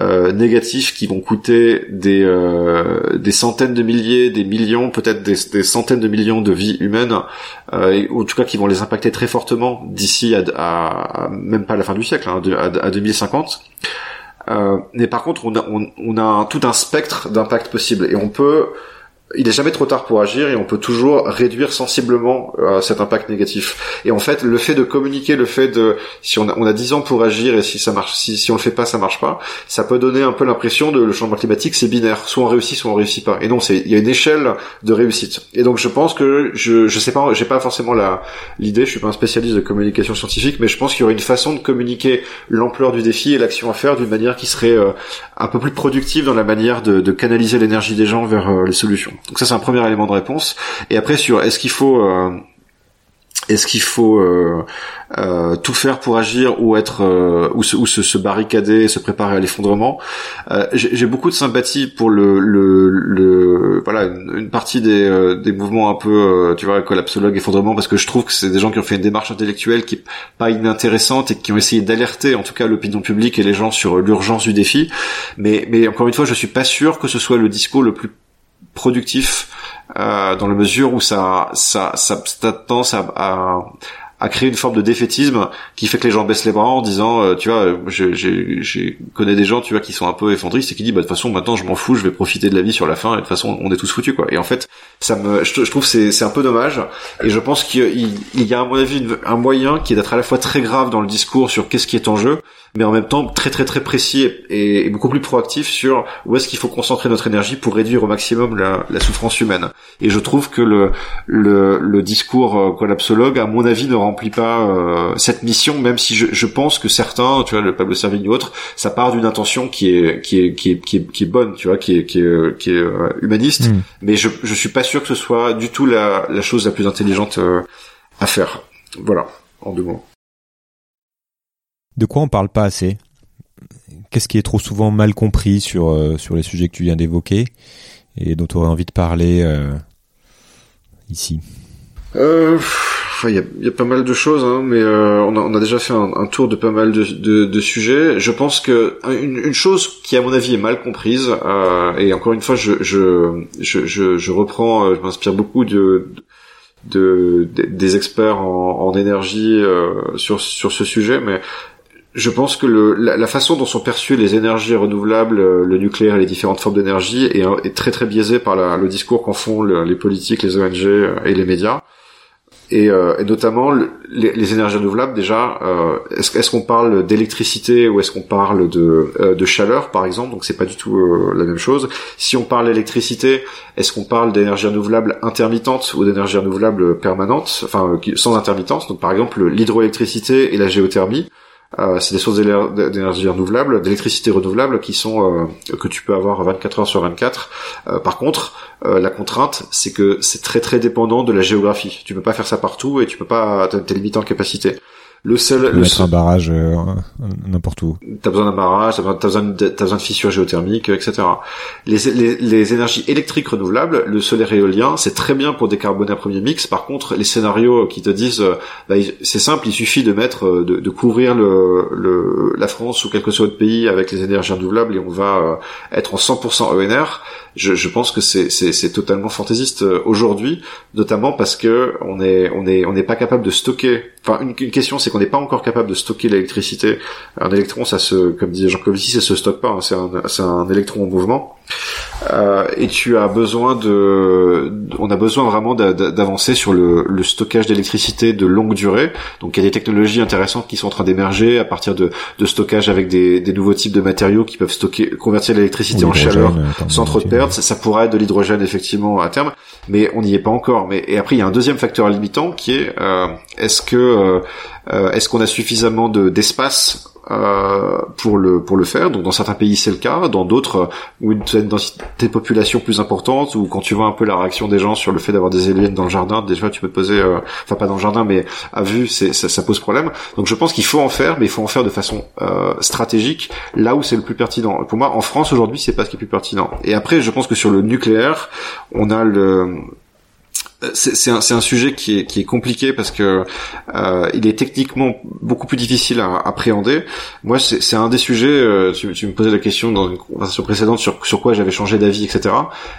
euh, négatifs qui vont coûter des, euh, des centaines de milliers, des millions, peut-être des, centaines de millions de vies humaines, euh, et, en tout cas qui vont les impacter très fortement d'ici à, même pas la fin du siècle, hein, à, à 2050. Euh, mais par contre, on a, on, on a tout un spectre d'impact possible et on peut il est jamais trop tard pour agir et on peut toujours réduire sensiblement euh, cet impact négatif. Et en fait, le fait de communiquer, le fait de si on a, on a 10 ans pour agir et si ça marche, si, si on le fait pas, ça marche pas, ça peut donner un peu l'impression de le changement climatique, c'est binaire, soit on réussit, soit on réussit pas. Et non, c'est il y a une échelle de réussite. Et donc je pense que je je sais pas, j'ai pas forcément la l'idée, je suis pas un spécialiste de communication scientifique, mais je pense qu'il y aurait une façon de communiquer l'ampleur du défi et l'action à faire d'une manière qui serait euh, un peu plus productive dans la manière de, de canaliser l'énergie des gens vers euh, les solutions. Donc ça c'est un premier élément de réponse. Et après sur est-ce qu'il faut euh, est-ce qu'il faut euh, euh, tout faire pour agir ou être ou, se, ou se, barricader, se préparer à l'effondrement J'ai beaucoup de sympathie pour le, le, le voilà une, partie des, des mouvements un peu tu vois collapsologue, effondrement parce que je trouve que c'est des gens qui ont fait une démarche intellectuelle qui est pas inintéressante et qui ont essayé d'alerter en tout cas l'opinion publique et les gens sur l'urgence du défi. Mais mais encore une fois, je suis pas sûr que ce soit le discours le plus productif euh, dans la mesure où ça ça ça, ça a tendance à, à à créer une forme de défaitisme qui fait que les gens baissent les bras en disant euh, tu vois j'ai, connais des gens tu vois qui sont un peu effondristes et qui disent bah de toute façon maintenant je m'en fous je vais profiter de la vie sur la fin et de toute façon on est tous foutus quoi. Et en fait ça me je, trouve c'est c'est un peu dommage et je pense qu'il il y a à mon avis un moyen qui est d'être à la fois très grave dans le discours sur qu'est-ce qui est en jeu mais en même temps très très très précis et, et beaucoup plus proactif sur où est-ce qu'il faut concentrer notre énergie pour réduire au maximum la, la souffrance humaine et je trouve que le le, le discours euh, collapsologue à mon avis ne remplit pas euh, cette mission, même si je, je, pense que certains, tu vois, le Pablo Servigne ou autre, ça part d'une intention qui est qui est qui est qui est, qui est bonne, tu vois, qui est qui est qui est euh, humaniste, mm. mais je je suis pas sûr que ce soit du tout la la chose la plus intelligente euh, à faire. Voilà, en deux mots. De quoi on parle pas assez? Qu'est-ce qui est trop souvent mal compris sur sur les sujets que tu viens d'évoquer et dont tu aurais envie de parler ici? Euh, il y a, y a, pas mal de choses, hein, mais euh, on, a, déjà fait un, un, tour de pas mal de, de, de, sujets. Je pense que une, une, chose qui, à mon avis, est mal comprise, euh, et encore une fois, je, je, je, je, je reprends, euh, je m'inspire beaucoup de, de, des experts en, en énergie euh, sur, sur ce sujet, mais je pense que le, la, façon dont sont perçues les énergies renouvelables, euh, le nucléaire et les différentes formes d'énergie est, est, très très biaisée par le discours qu'en font les politiques, les ONG et les médias. Et, euh, notamment les, énergies renouvelables déjà euh, est-ce est qu'on parle d'électricité ou est-ce qu'on parle de, euh, de chaleur par exemple? Donc c'est pas du tout euh, la même chose. Si on parle d'électricité est-ce qu'on parle d'énergie renouvelable intermittente ou d'énergie renouvelable permanente? Enfin sans intermittence. Donc par exemple l'hydroélectricité et la géothermie euh, c'est des sources d'énergie renouvelable, d'électricité renouvelable qui sont euh, que tu peux avoir 24 heures sur 24. Euh, par contre, la contrainte, c'est que c'est très très dépendant de la géographie. Tu peux pas faire ça partout et tu peux pas, t'es limité en capacité. Le seul, le mettre un barrage euh, n'importe où. T'as besoin d'un barrage, t'as besoin, as besoin, de, besoin de fissures géothermiques, etc. Les, les, les, énergies électriques renouvelables, le solaire éolien, c'est très bien pour décarboner un premier mix. Par contre, les scénarios qui te disent, euh, bah, c'est simple, il suffit de mettre, euh, de, de couvrir le, le, la France ou quelque soit autre pays avec les énergies renouvelables et on va être en 100% ENR. Je, je pense que c'est, c'est, totalement fantaisiste aujourd'hui, notamment parce que on est, on est, on n'est pas capable de stocker. Enfin, une, une question, c'est qu'on n'est pas encore capable de stocker l'électricité. Un électron, ça se, comme disait Jean Covici, ça se stocke pas. Hein. c'est un, c'est un électron en mouvement. Euh, et tu as besoin de, on a besoin vraiment d'avancer sur le, le stockage d'électricité de longue durée. Donc il y a des technologies intéressantes qui sont en train d'émerger à partir de, de stockage avec des, des, nouveaux types de matériaux qui peuvent stocker, convertir l'électricité en chaleur sans trop de pertes. Ça, pourrait être de l'hydrogène effectivement à terme, mais on n'y est pas encore. Mais et après il y a un deuxième facteur limitant qui est euh, est-ce que euh, euh, est-ce qu'on a suffisamment d'espace euh, pour le pour le faire. Donc dans certains pays c'est le cas, dans d'autres où une, densité de population plus importante, ou quand tu vois un peu la réaction des gens sur le fait d'avoir des éoliennes dans le jardin, déjà tu peux te poser, euh, enfin pas dans le jardin, mais à vue, c'est ça, ça, pose problème. Donc je pense qu'il faut en faire, mais il faut en faire de façon euh, stratégique, là où c'est le plus pertinent. Pour moi, en France aujourd'hui, c'est pas ce qui est plus pertinent. Et après, je pense que sur le nucléaire, on a le c'est un, un, sujet qui est, qui est compliqué parce que euh, il est techniquement beaucoup plus difficile à, appréhender. Moi, c'est un des sujets. Euh, tu, tu, me posais la question dans une conversation précédente sur, sur quoi j'avais changé d'avis, etc.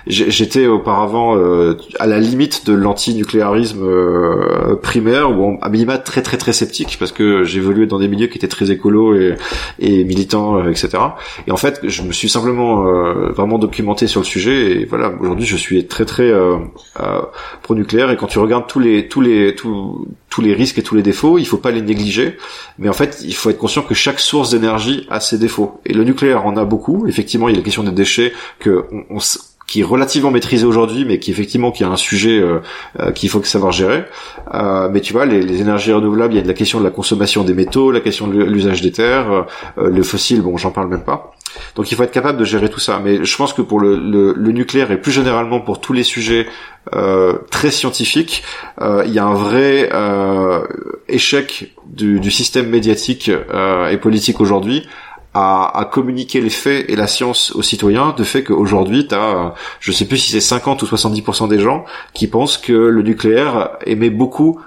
J'étais auparavant euh, à la limite de l'antinucléarisme euh, primaire ou à minima très très très sceptique parce que j'évoluais dans des milieux qui étaient très écolos et, et militants, euh, etc. Et en fait, je me suis simplement euh, vraiment documenté sur le sujet et voilà. Aujourd'hui, je suis très très nucléaire et quand tu regardes tous les tous les tous, tous les risques et tous les défauts, il faut pas les négliger, mais en fait, il faut être conscient que chaque source d'énergie a ses défauts. Et le nucléaire en a beaucoup. Effectivement, il y a la question des déchets que on, qui est relativement maîtrisé aujourd'hui, mais qui effectivement qui a un sujet euh, euh, qu'il faut savoir gérer. Euh, mais tu vois, les, les, énergies renouvelables, il y a la question de la consommation des métaux, la question de l'usage des terres, le fossile, bon, j'en parle même pas. Donc il faut être capable de gérer tout ça. Mais je pense que pour le, le, nucléaire et plus généralement pour tous les sujets euh, très scientifiques, euh, il y a un vrai euh, échec du, du, système médiatique et politique aujourd'hui à, à, communiquer les faits et la science aux citoyens, de fait qu'aujourd'hui, tu as, je sais plus si c'est 50 ou 70% des gens qui pensent que le nucléaire émet beaucoup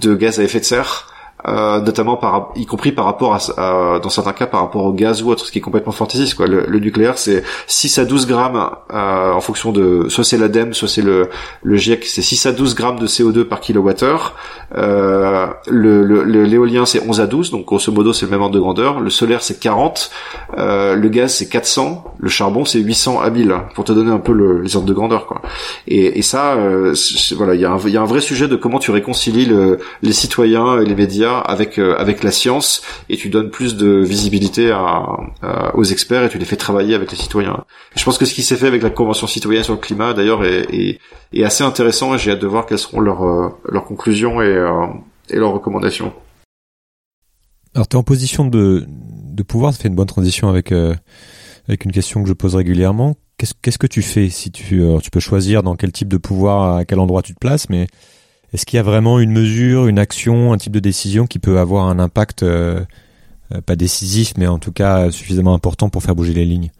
de gaz à effet de serre euh, notamment par, y compris par rapport à, dans certains cas par rapport au gaz ou autre, ce qui est complètement fantaisiste. Quoi. Le, nucléaire, c'est 6 à 12 grammes euh, en fonction de, soit c'est l'ADEME, soit c'est le, le GIEC, c'est 6 à 12 grammes de CO2 par kilowattheure. Euh, le, l'éolien, c'est 11 à 12, donc grosso modo, c'est le même ordre de grandeur. Le solaire, c'est 40. Euh, le gaz, c'est 400. Le charbon, c'est 800 à 1000, pour te donner un peu le, les ordres de grandeur. Quoi. Et, et ça, euh, voilà, il y, a un, y a un vrai sujet de comment tu réconcilies le, les citoyens et les médias avec euh, avec la science et tu donnes plus de visibilité aux experts et tu les fais travailler avec les citoyens. je pense que ce qui s'est fait avec la convention citoyenne sur le climat d'ailleurs est, assez intéressant et j'ai hâte de voir quelles seront leurs euh, leurs conclusions et euh, leurs recommandations. Alors tu es en position de de pouvoir, ça fait une bonne transition avec avec une question que je pose régulièrement. Qu'est-ce qu'est-ce que tu fais si tu tu peux choisir dans quel type de pouvoir à quel endroit tu te places, mais est-ce qu'il y a vraiment une mesure, une action, un type de décision qui peut avoir un impact euh, euh, pas décisif, mais en tout cas suffisamment important pour faire bouger les lignes?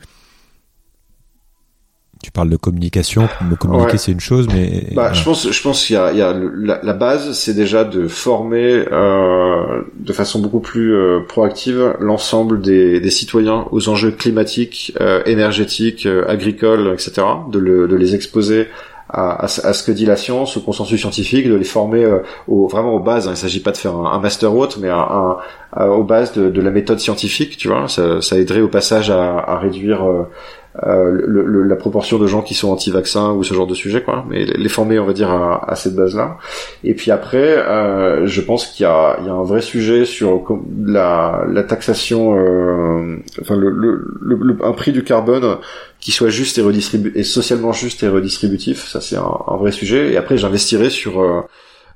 Tu parles de communication, me communiquer c'est une chose, mais bah, je pense, je pense qu'il y a, il y a la, base, c'est déjà de former euh, de façon beaucoup plus euh, proactive l'ensemble des, des, citoyens aux enjeux climatiques, euh, énergétiques, euh, agricoles, etc. De, le, de les exposer à, à, ce que dit la science, au consensus scientifique, de les former euh, au, vraiment aux bases. Il ne s'agit pas de faire un, master ou autre, mais un, aux bases de, de, la méthode scientifique. Tu vois, ça, ça aiderait au passage à, à réduire euh, euh, le, la proportion de gens qui sont anti-vaccins ou ce genre de sujet, quoi. Mais les former, on va dire, à, à cette base-là. Et puis après, euh, je pense qu'il y a, il y a un vrai sujet sur la, la taxation, euh, enfin le, le, un prix du carbone qui soit juste et redistribu et socialement juste et redistributif. Ça, c'est un, un, vrai sujet. Et après, j'investirai sur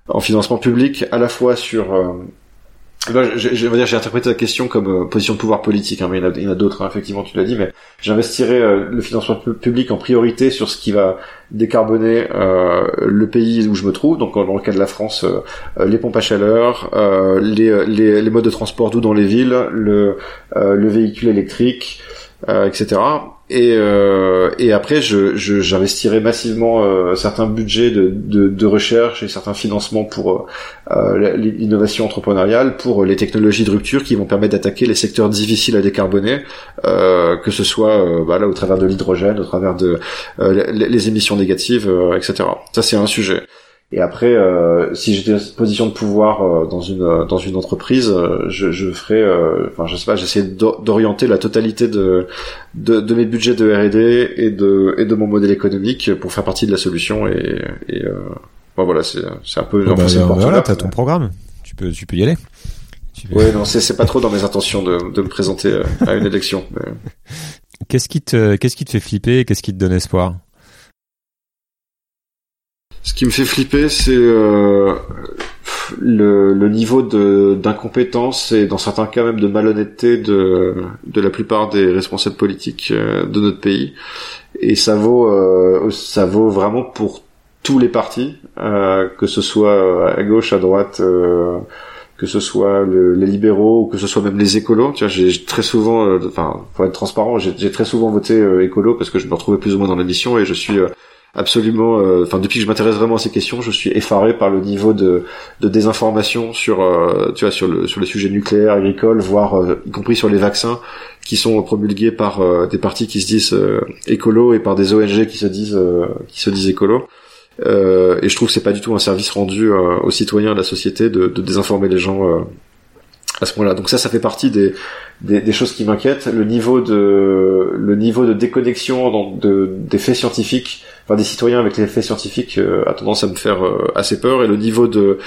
en financement public à la fois sur j'ai interprété la question comme euh, position de pouvoir politique, hein, mais il y en a, d'autres, hein, effectivement, tu l'as dit, mais j'investirai euh, le financement public en priorité sur ce qui va décarboner euh, le pays où je me trouve, donc dans le cas de la France, les pompes à chaleur, les, les, les, modes de transport doux dans les villes, le, le véhicule électrique, etc. Et, euh, et après, je, j'investirai massivement euh, certains budgets de, de, de, recherche et certains financements pour euh, l'innovation entrepreneuriale, pour les technologies de rupture qui vont permettre d'attaquer les secteurs difficiles à décarboner, euh, que ce soit euh, bah là, au travers de l'hydrogène, au travers de les, émissions négatives, etc. Ça, c'est un sujet. Et après, euh, si j'étais en position de pouvoir euh, dans une euh, dans une entreprise, je, je ferais, enfin je sais pas, j'essaie d'orienter la totalité de, de, de mes budgets de R&D et de et de mon modèle économique pour faire partie de la solution et, et bon, voilà, c'est c'est un peu. Oh bah, voilà, t'as ton programme, tu peux tu peux y aller. Ouais, non, c'est c'est pas trop dans mes intentions de de me présenter à une élection. Qu'est-ce qui te qu'est-ce qui te fait flipper Qu'est-ce qui te donne espoir? Ce qui me fait flipper, c'est euh, le, niveau d'incompétence et dans certains cas même de malhonnêteté de, de la plupart des responsables politiques euh, de notre pays. Et ça vaut, euh, ça vaut vraiment pour tous les partis, que ce soit à gauche, à droite, que ce soit les libéraux ou que ce soit même les écolos. Tu vois, j'ai très souvent, enfin, pour être transparent, j'ai très souvent voté écolo parce que je me retrouvais plus ou moins dans l'émission et je suis absolument euh, enfin depuis que je m'intéresse vraiment à ces questions je suis effaré par le niveau de, de désinformation sur euh, tu vois sur le sur le sujet nucléaire agricole voire euh, y compris sur les vaccins qui sont promulgués par des partis qui se disent écolo et par des ONG qui se disent qui se disent écolo et je trouve que c'est pas du tout un service rendu aux citoyens de la société de, de désinformer les gens à ce moment-là. Donc ça, ça fait partie des, des, des choses qui m'inquiètent. Le niveau de le niveau de déconnexion dans, de, des faits scientifiques, enfin des citoyens avec les faits scientifiques, euh, a tendance à me faire euh, assez peur. Et le niveau de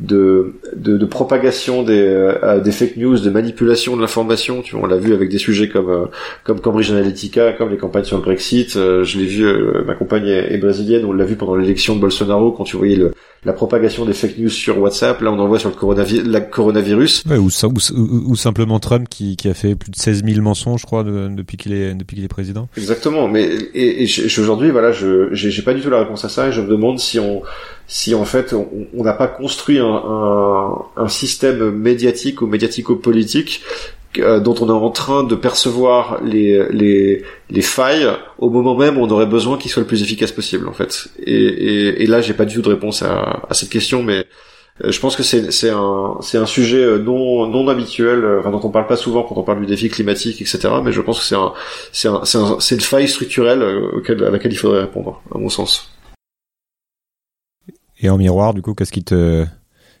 de, de, de propagation des, euh, des fake news, de manipulation de l'information. Tu vois, on l'a vu avec des sujets comme euh, comme Cambridge Analytica, comme les campagnes sur le Brexit. Euh, je l'ai vu, ma compagne est, brésilienne, on l'a vu pendant l'élection de Bolsonaro quand tu voyais le, la propagation des fake news sur WhatsApp. Là, on en voit sur le coronavirus. La coronavirus. Ouais, ou, ou, ou, simplement Trump qui, qui a fait plus de 16 000 mensonges, je crois, depuis qu'il est depuis qu'il est président. Exactement. Mais et, et aujourd'hui, voilà, je j'ai pas du tout la réponse à ça et je me demande si on si en fait on n'a pas construit un, un, un, système médiatique ou médiatico-politique euh, dont on est en train de percevoir les, les, les failles au moment même où on aurait besoin qu'il soit le plus efficace possible en fait. Et, et, et là j'ai pas du tout de réponse à, à cette question, mais Euh, je pense que c'est c'est un c'est un sujet euh, non non habituel, euh, enfin, dont on parle pas souvent quand on parle du défi climatique, etc. Mais je pense que c'est un c'est un c'est un, une faille structurelle auquel, à laquelle il faudrait répondre, à mon sens. Et en miroir, du coup, qu'est-ce qui te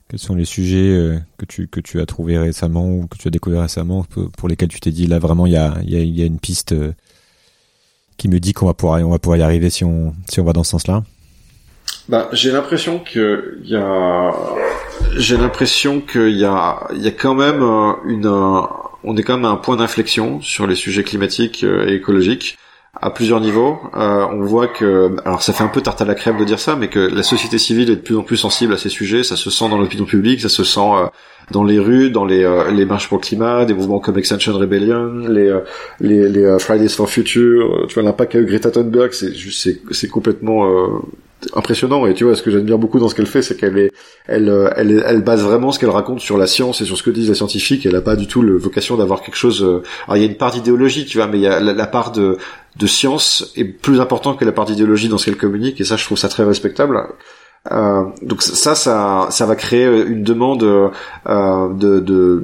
quels sont les sujets que tu que tu as trouvé récemment ou que tu as découvert récemment pour lesquels tu t'es dit là vraiment il y a il y a, y a une piste qui me dit qu'on va pouvoir on va pouvoir y arriver si on si on va dans ce sens-là? Bah, j'ai l'impression que il y a, j'ai l'impression qu'il y a, il y a quand même euh, une, on est quand même à un point d'inflexion sur les sujets climatiques euh, et écologiques à plusieurs niveaux. Euh, on voit que, alors ça fait un peu tarte à la crème de dire ça, mais que la société civile est de plus en plus sensible à ces sujets. Ça se sent dans l'opinion publique, ça se sent dans les rues, dans les, les marches pour le climat, des mouvements comme Extinction Rebellion, les, les, les Fridays for Future. Tu vois l'impact qu'a eu Greta Thunberg, c'est c'est, c'est complètement impressionnant et tu vois ce que j'admire beaucoup dans ce qu'elle fait c'est qu'elle est elle, euh, elle elle base vraiment ce qu'elle raconte sur la science et sur ce que disent les scientifiques elle a pas du tout le vocation d'avoir quelque chose euh, alors il y a une part d'idéologie tu vois mais il y a la, part de de science est plus importante que la part d'idéologie dans ce qu'elle communique et ça je trouve ça très respectable euh, donc ça, ça, ça va créer une demande euh, de, de,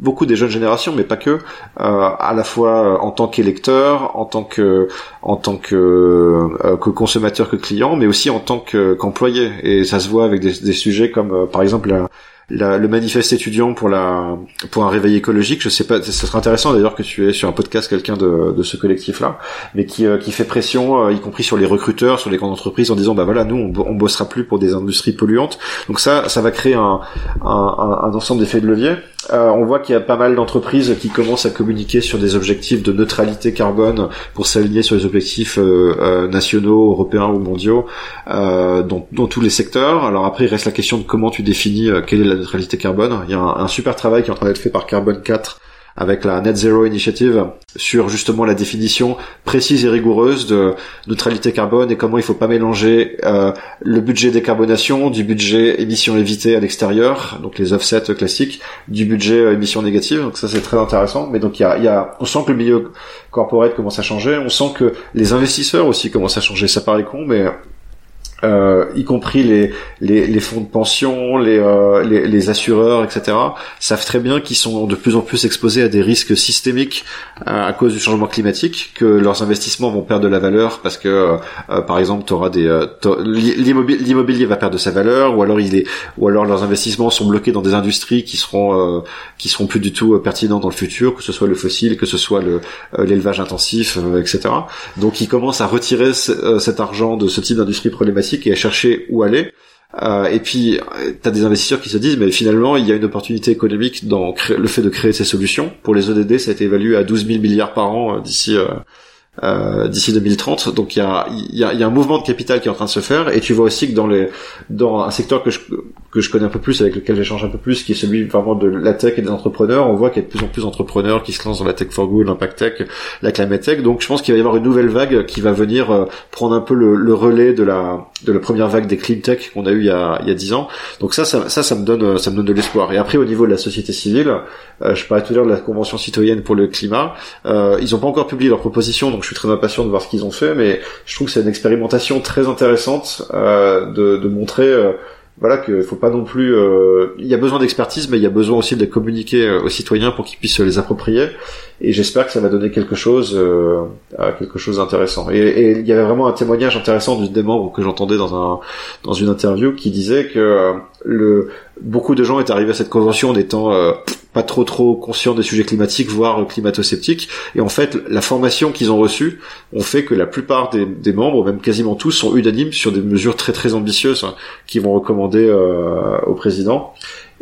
beaucoup des jeunes générations, mais pas que, euh, à la fois en tant qu'électeur, en tant que, en tant que, que consommateur, que client, mais aussi en tant qu'employé. et ça se voit avec des, des sujets comme, par exemple, la, le manifeste étudiant pour la pour un réveil écologique. Je sais pas, ce serait intéressant d'ailleurs que tu aies sur un podcast quelqu'un de, de ce collectif-là, mais qui euh, qui fait pression, euh, y compris sur les recruteurs, sur les grandes entreprises, en disant bah voilà, nous on, on bossera plus pour des industries polluantes. Donc ça, ça va créer un un, ensemble d'effets de levier. Euh, on voit qu'il y a pas mal d'entreprises qui commencent à communiquer sur des objectifs de neutralité carbone pour s'aligner sur les objectifs nationaux, européens ou mondiaux dans, dans, tous les secteurs. Alors après, il reste la question de comment tu définis quelle est neutralité carbone. Il y a un, super travail qui est en train d'être fait par Carbone 4 avec la Net Zero Initiative sur justement la définition précise et rigoureuse de neutralité carbone et comment il faut pas mélanger euh, le budget décarbonation du budget émissions évitées à l'extérieur, donc les offsets classiques, du budget euh, émissions négatives. Donc ça c'est très intéressant. Mais donc il y a, y a, on sent que le milieu corporate commence à changer, on sent que les investisseurs aussi commencent à changer. Ça paraît con, mais euh, y compris les, les, les, fonds de pension, les, euh, les, les, assureurs, etc., savent très bien qu'ils sont de plus en plus exposés à des risques systémiques euh, à cause du changement climatique, que leurs investissements vont perdre de la valeur parce que, euh, par exemple, tu auras des l'immobilier va perdre de sa valeur, ou alors il est, ou alors leurs investissements sont bloqués dans des industries qui seront qui seront plus du tout pertinents dans le futur, que ce soit le fossile, que ce soit le l'élevage intensif, etc. Donc ils commencent à retirer cet argent de ce type d'industrie problématique et à chercher où aller. Euh, et puis, tu as des investisseurs qui se disent, mais finalement, il y a une opportunité économique dans le fait de créer ces solutions. Pour les ODD, ça a été évalué à 12 000 milliards par an euh, d'ici euh, euh, d'ici 2030. Donc il y a, y, a, y a un mouvement de capital qui est en train de se faire et tu vois aussi que dans les dans un secteur que je que je connais un peu plus avec lequel j'échange un peu plus qui est celui vraiment de la tech et des entrepreneurs, on voit qu'il y a de plus en plus d'entrepreneurs qui se lancent dans la tech for good, l'impact tech, la climate tech. Donc je pense qu'il va y avoir une nouvelle vague qui va venir euh, prendre un peu le, le, relais de la de la première vague des clean tech qu'on a eu il y a il y a 10 ans. Donc ça ça ça, me donne ça me donne de l'espoir. Et après au niveau de la société civile, euh, je parlais tout à l'heure de la convention citoyenne pour le climat, euh, ils ont pas encore publié leur proposition je suis très impatient de voir ce qu'ils ont fait, mais je trouve que c'est une expérimentation très intéressante euh, de, de, montrer euh, voilà qu'il faut pas non plus euh, il y a besoin d'expertise mais il y a besoin aussi de communiquer aux citoyens pour qu'ils puissent les approprier. Et j'espère que ça va donner quelque chose euh, quelque chose d'intéressant. Et, il y avait vraiment un témoignage intéressant d'une des membres que j'entendais dans un dans une interview qui disait que le beaucoup de gens étaient arrivés à cette convention en étant euh, pas trop trop conscients des sujets climatiques, voire climato-sceptiques. Et en fait, la formation qu'ils ont reçue ont fait que la plupart des, des, membres, même quasiment tous, sont unanimes sur des mesures très très ambitieuses hein, qui vont recommander euh, au président.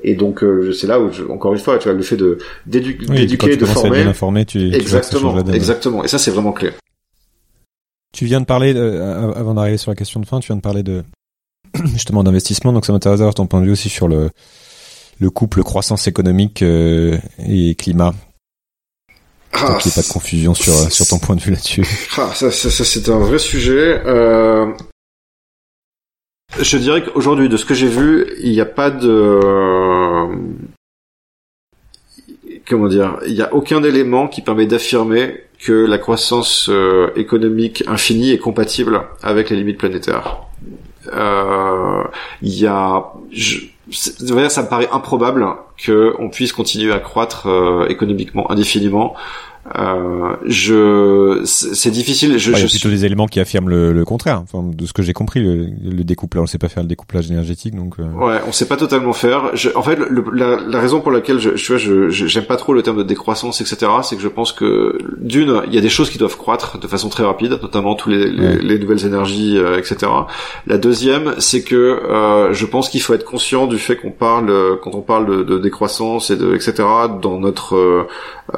Et donc euh, c'est là où, encore une fois, tu vois, le fait de d'éduquer, de former, tu, exactement, exactement. Et ça, c'est vraiment clair. Tu viens de parler, avant d'arriver sur la question de fin, tu viens de parler de justement d'investissement. Donc ça m'intéresse d'avoir ton point de vue aussi sur le, le couple croissance économique euh, et climat. Ah, qu'il n'y ait pas de confusion sur, sur ton point de vue là-dessus. Ah, ça, ça, ça c'est un vrai sujet. Euh... Je dirais qu'aujourd'hui, de ce que j'ai vu, il n'y a pas de... Comment dire Il n'y a aucun élément qui permet d'affirmer que la croissance euh, économique infinie est compatible avec les limites planétaires. il y a, je, ça me paraît improbable que on puisse continuer à croître économiquement indéfiniment euh, je, c'est difficile. Je, il y a plutôt des éléments qui affirment le, le contraire. Enfin, de ce que j'ai compris, le, le découplage, on sait pas faire le découplage énergétique, donc. Euh... Ouais, on sait pas totalement faire. Je, en fait, le, la, la, raison pour laquelle je, tu vois, je, j'aime pas trop le terme de décroissance, etc., c'est que je pense que d'une, il y a des choses qui doivent croître de façon très rapide, notamment tous les, les, les nouvelles énergies, euh, etc. La deuxième, c'est que euh, je pense qu'il faut être conscient du fait qu'on parle, quand on parle de, de décroissance et de, etc., dans notre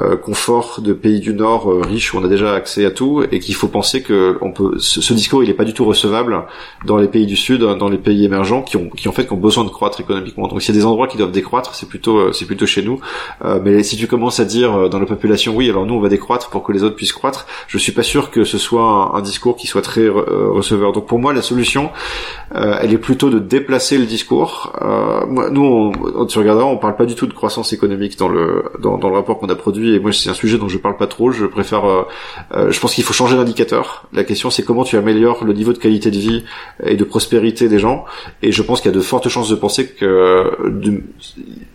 euh, confort de pays du Nord euh, riches où on a déjà accès à tout et qu'il faut penser que on peut ce, discours il est pas du tout recevable dans les pays du Sud, dans les pays émergents qui ont qui en fait qui ont besoin de croître économiquement. Donc s'il y a des endroits qui doivent décroître, c'est plutôt euh, c'est plutôt chez nous. mais si tu commences à dire dans la population oui alors nous on va décroître pour que les autres puissent croître, je suis pas sûr que ce soit un, discours qui soit très receveur. Donc pour moi la solution elle est plutôt de déplacer le discours. moi, nous on, tu regarderas on parle pas du tout de croissance économique dans le dans, dans le rapport qu'on a produit et moi c'est un sujet dont je parle pas trop. Je préfère, euh, euh, je pense qu'il faut changer d'indicateur. La question c'est comment tu améliores le niveau de qualité de vie et de prospérité des gens. Et je pense qu'il y a de fortes chances de penser que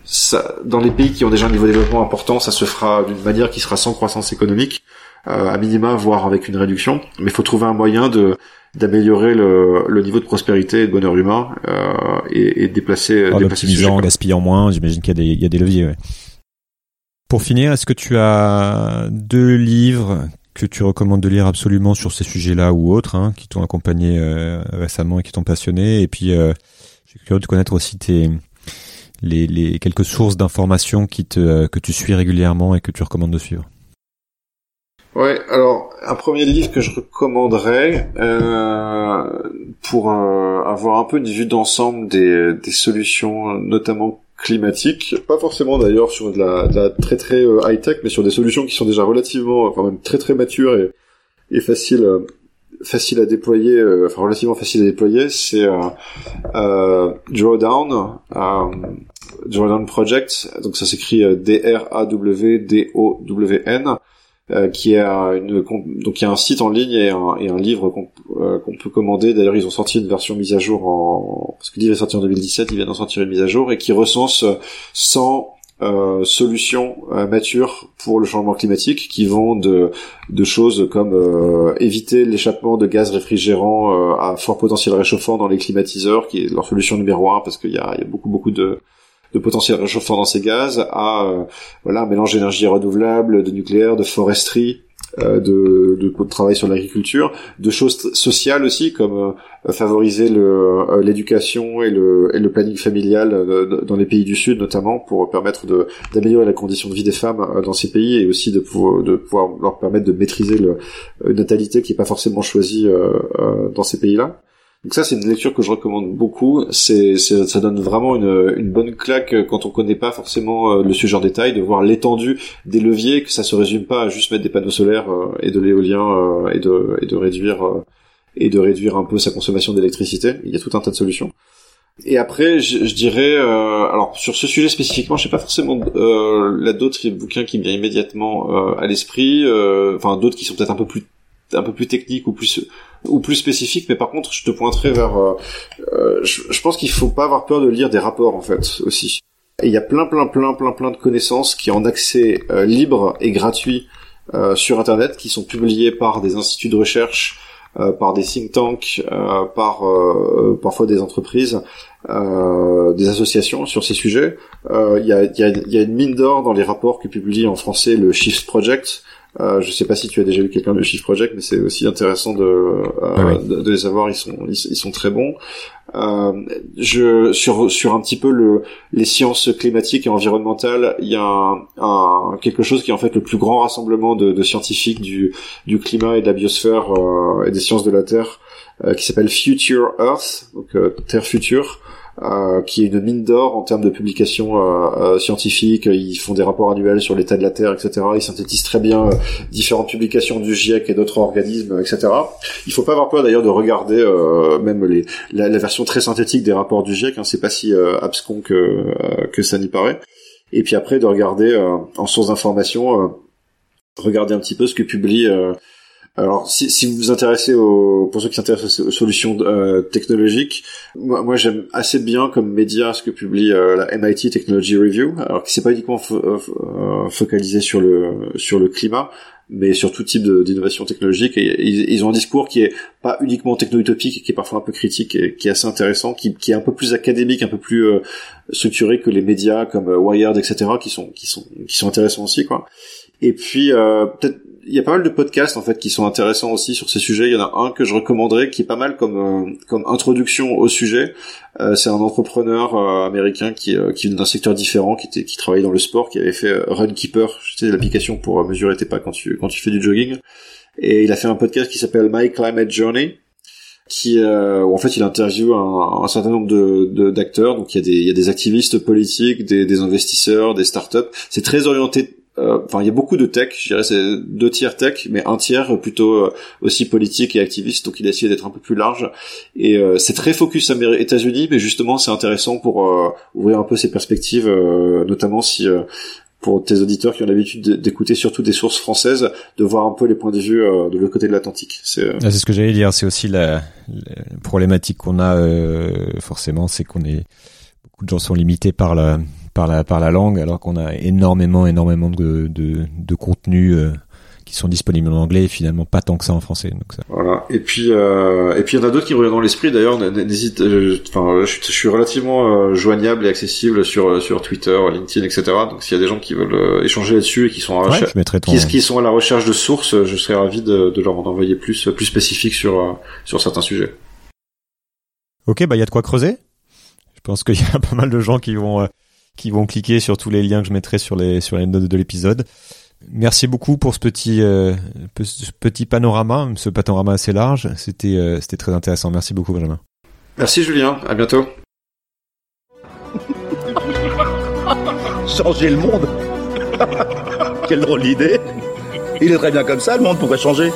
ça, dans les pays qui ont déjà un niveau de développement important, ça se fera d'une manière qui sera sans croissance économique, euh, à minima, voire avec une réduction. Mais il faut trouver un moyen de d'améliorer le, le, niveau de prospérité et de bonheur humain euh, et, et déplacer, en optimisant, en gaspillant moins. J'imagine qu'il y a des il y a des leviers. Ouais. Pour finir, est-ce que tu as deux livres que tu recommandes de lire absolument sur ces sujets-là ou autres, hein, qui t'ont accompagné euh, récemment et qui t'ont passionné? Et puis, euh, je suis curieux de connaître aussi tes les, les quelques sources d'informations qui te que tu suis régulièrement et que tu recommandes de suivre. Ouais, alors un premier livre que je recommanderais euh, pour euh, avoir un peu une vue d'ensemble des, des solutions, notamment climatique, pas forcément d'ailleurs sur de la, de la, très très euh, high tech, mais sur des solutions qui sont déjà relativement, enfin même très très matures et, et faciles euh, facile à déployer, euh, enfin relativement facile à déployer, c'est euh, Drawdown, Drawdown Project, donc ça s'écrit D-R-A-W-D-O-W-N, euh, qui une donc il y a un site en ligne et un, et un livre qu'on euh, peut commander. D'ailleurs, ils ont sorti une version mise à jour en parce que le livre est sorti en 2017, ils viennent d'en sortir une mise à jour et qui recense 100 euh, solutions matures pour le changement climatique qui vont de, de choses comme éviter l'échappement de gaz réfrigérants à fort potentiel réchauffant dans les climatiseurs, qui est leur solution numéro un parce qu'il y a, y a beaucoup beaucoup de de potentiel réchauffant dans ces gaz à euh, voilà un mélange d'énergie renouvelable, de nucléaire, de foresterie, euh, de, de, de, travail sur l'agriculture, de choses sociales aussi comme euh, favoriser le, l'éducation et le, et le planning familial dans les pays du Sud notamment pour permettre d'améliorer la condition de vie des femmes dans ces pays et aussi de pouvoir, de pouvoir leur permettre de maîtriser le, une natalité qui est pas forcément choisie dans ces pays-là. Donc ça, c'est une lecture que je recommande beaucoup. C'est, ça donne vraiment une, une, bonne claque quand on connaît pas forcément euh, le sujet en détail, de voir l'étendue des leviers, que ça se résume pas à juste mettre des panneaux solaires euh, et de l'éolien euh, et de, et de réduire et de réduire un peu sa consommation d'électricité. Il y a tout un tas de solutions. Et après, je, je dirais, alors sur ce sujet spécifiquement, je sais pas forcément euh, là d'autres bouquins qui me viennent immédiatement à l'esprit, enfin d'autres qui sont peut-être un peu plus un peu plus technique ou plus ou plus spécifique mais par contre je te pointerai vers euh, euh, je, je, pense qu'il faut pas avoir peur de lire des rapports en fait aussi. Il y a plein plein plein plein plein de connaissances qui ont accès euh, libre et gratuit euh, sur internet qui sont publiées par des instituts de recherche par des think tanks par parfois des entreprises des associations sur ces sujets. Il y a, y, a, y a une mine d'or dans les rapports que publie en français le Shift Project euh, je sais pas si tu as déjà lu quelqu'un de Shift Project, mais c'est aussi intéressant de, euh, de, les avoir. Ils sont ils, sont très bons. Euh, je sur sur un petit peu le les sciences climatiques et environnementales, il y a un, un, quelque chose qui est en fait le plus grand rassemblement de, de scientifiques du du climat et de la biosphère euh, et des sciences de la Terre euh, qui s'appelle Future Earth, donc Terre future. Euh, qui est une mine d'or en termes de publications euh, euh, scientifiques. Ils font des rapports annuels sur l'état de la Terre, etc. Ils synthétisent très bien différentes publications du GIEC et d'autres organismes, etc. Il faut pas avoir peur d'ailleurs de regarder même les, la, la, version très synthétique des rapports du GIEC. Hein, c'est pas si abscon que que ça n'y paraît. Et puis après de regarder en source d'information, regarder un petit peu ce que publie Alors, si, si vous vous intéressez aux, pour ceux qui s'intéressent aux solutions euh, technologiques, moi, moi j'aime assez bien comme média ce que publie euh, la MIT Technology Review. Alors, qui c'est pas uniquement euh, focalisé sur le sur le climat, mais sur tout type d'innovation technologique. Et, ils, ont un discours qui est pas uniquement techno-utopique, qui est parfois un peu critique, qui est assez intéressant, qui, qui est un peu plus académique, un peu plus euh, structuré que les médias comme euh, Wired, etc., qui sont qui sont qui sont intéressants aussi, quoi. Et puis euh, peut-être il y a pas mal de podcasts en fait qui sont intéressants aussi sur ces sujets. Il y en a un que je recommanderais qui est pas mal comme euh, comme introduction au sujet. Euh, c'est un entrepreneur euh, américain qui qui vient d'un secteur différent, qui était qui travaillait dans le sport, qui avait fait Runkeeper, sais l'application pour mesurer tes pas quand tu quand tu fais du jogging. Et il a fait un podcast qui s'appelle My Climate Journey qui où en fait il interviewe un, un certain nombre de d'acteurs donc il y a des il y a des activistes politiques des, des investisseurs des startups c'est très orienté euh, enfin il y a beaucoup de tech, je dirais c'est deux tiers tech, mais un tiers plutôt euh, aussi politique et activiste, donc il a essayé d'être un peu plus large. Et euh, c'est très focus États-Unis, mais justement c'est intéressant pour ouvrir un peu ses perspectives, notamment si pour tes auditeurs qui ont l'habitude d'écouter surtout des sources françaises, de voir un peu les points de vue de l'autre côté de l'Atlantique. C'est ah, ce que j'allais dire. C'est aussi la, la problématique qu'on a forcément, c'est qu'on est beaucoup de gens sont limités par la par la par la langue, alors qu'on a énormément énormément de de, de contenus euh, qui sont disponibles en anglais et finalement pas tant que ça en français. Donc ça. Voilà. Et puis euh, et puis il y en a d'autres qui me reviennent dans l'esprit. D'ailleurs, n'hésite. Euh, enfin, je, je, suis relativement joignable et accessible sur sur Twitter, LinkedIn, etc. Donc s'il y a des gens qui veulent échanger là-dessus et qui sont à recherche, qui, qui, sont à la recherche de sources, je serais ravi de, de leur en envoyer plus plus spécifiques sur sur certains sujets. Ok, bah il y a de quoi creuser. Je pense qu'il y a pas mal de gens qui vont qui vont cliquer sur tous les liens que je mettrai sur les sur les notes de l'épisode. Merci beaucoup pour ce petit euh, ce petit panorama, ce panorama assez large. C'était euh, c'était très intéressant. Merci beaucoup Benjamin. Merci Julien. À bientôt. changer le monde. Quelle drôle d'idée. Il est très bien comme ça le monde. Pourquoi changer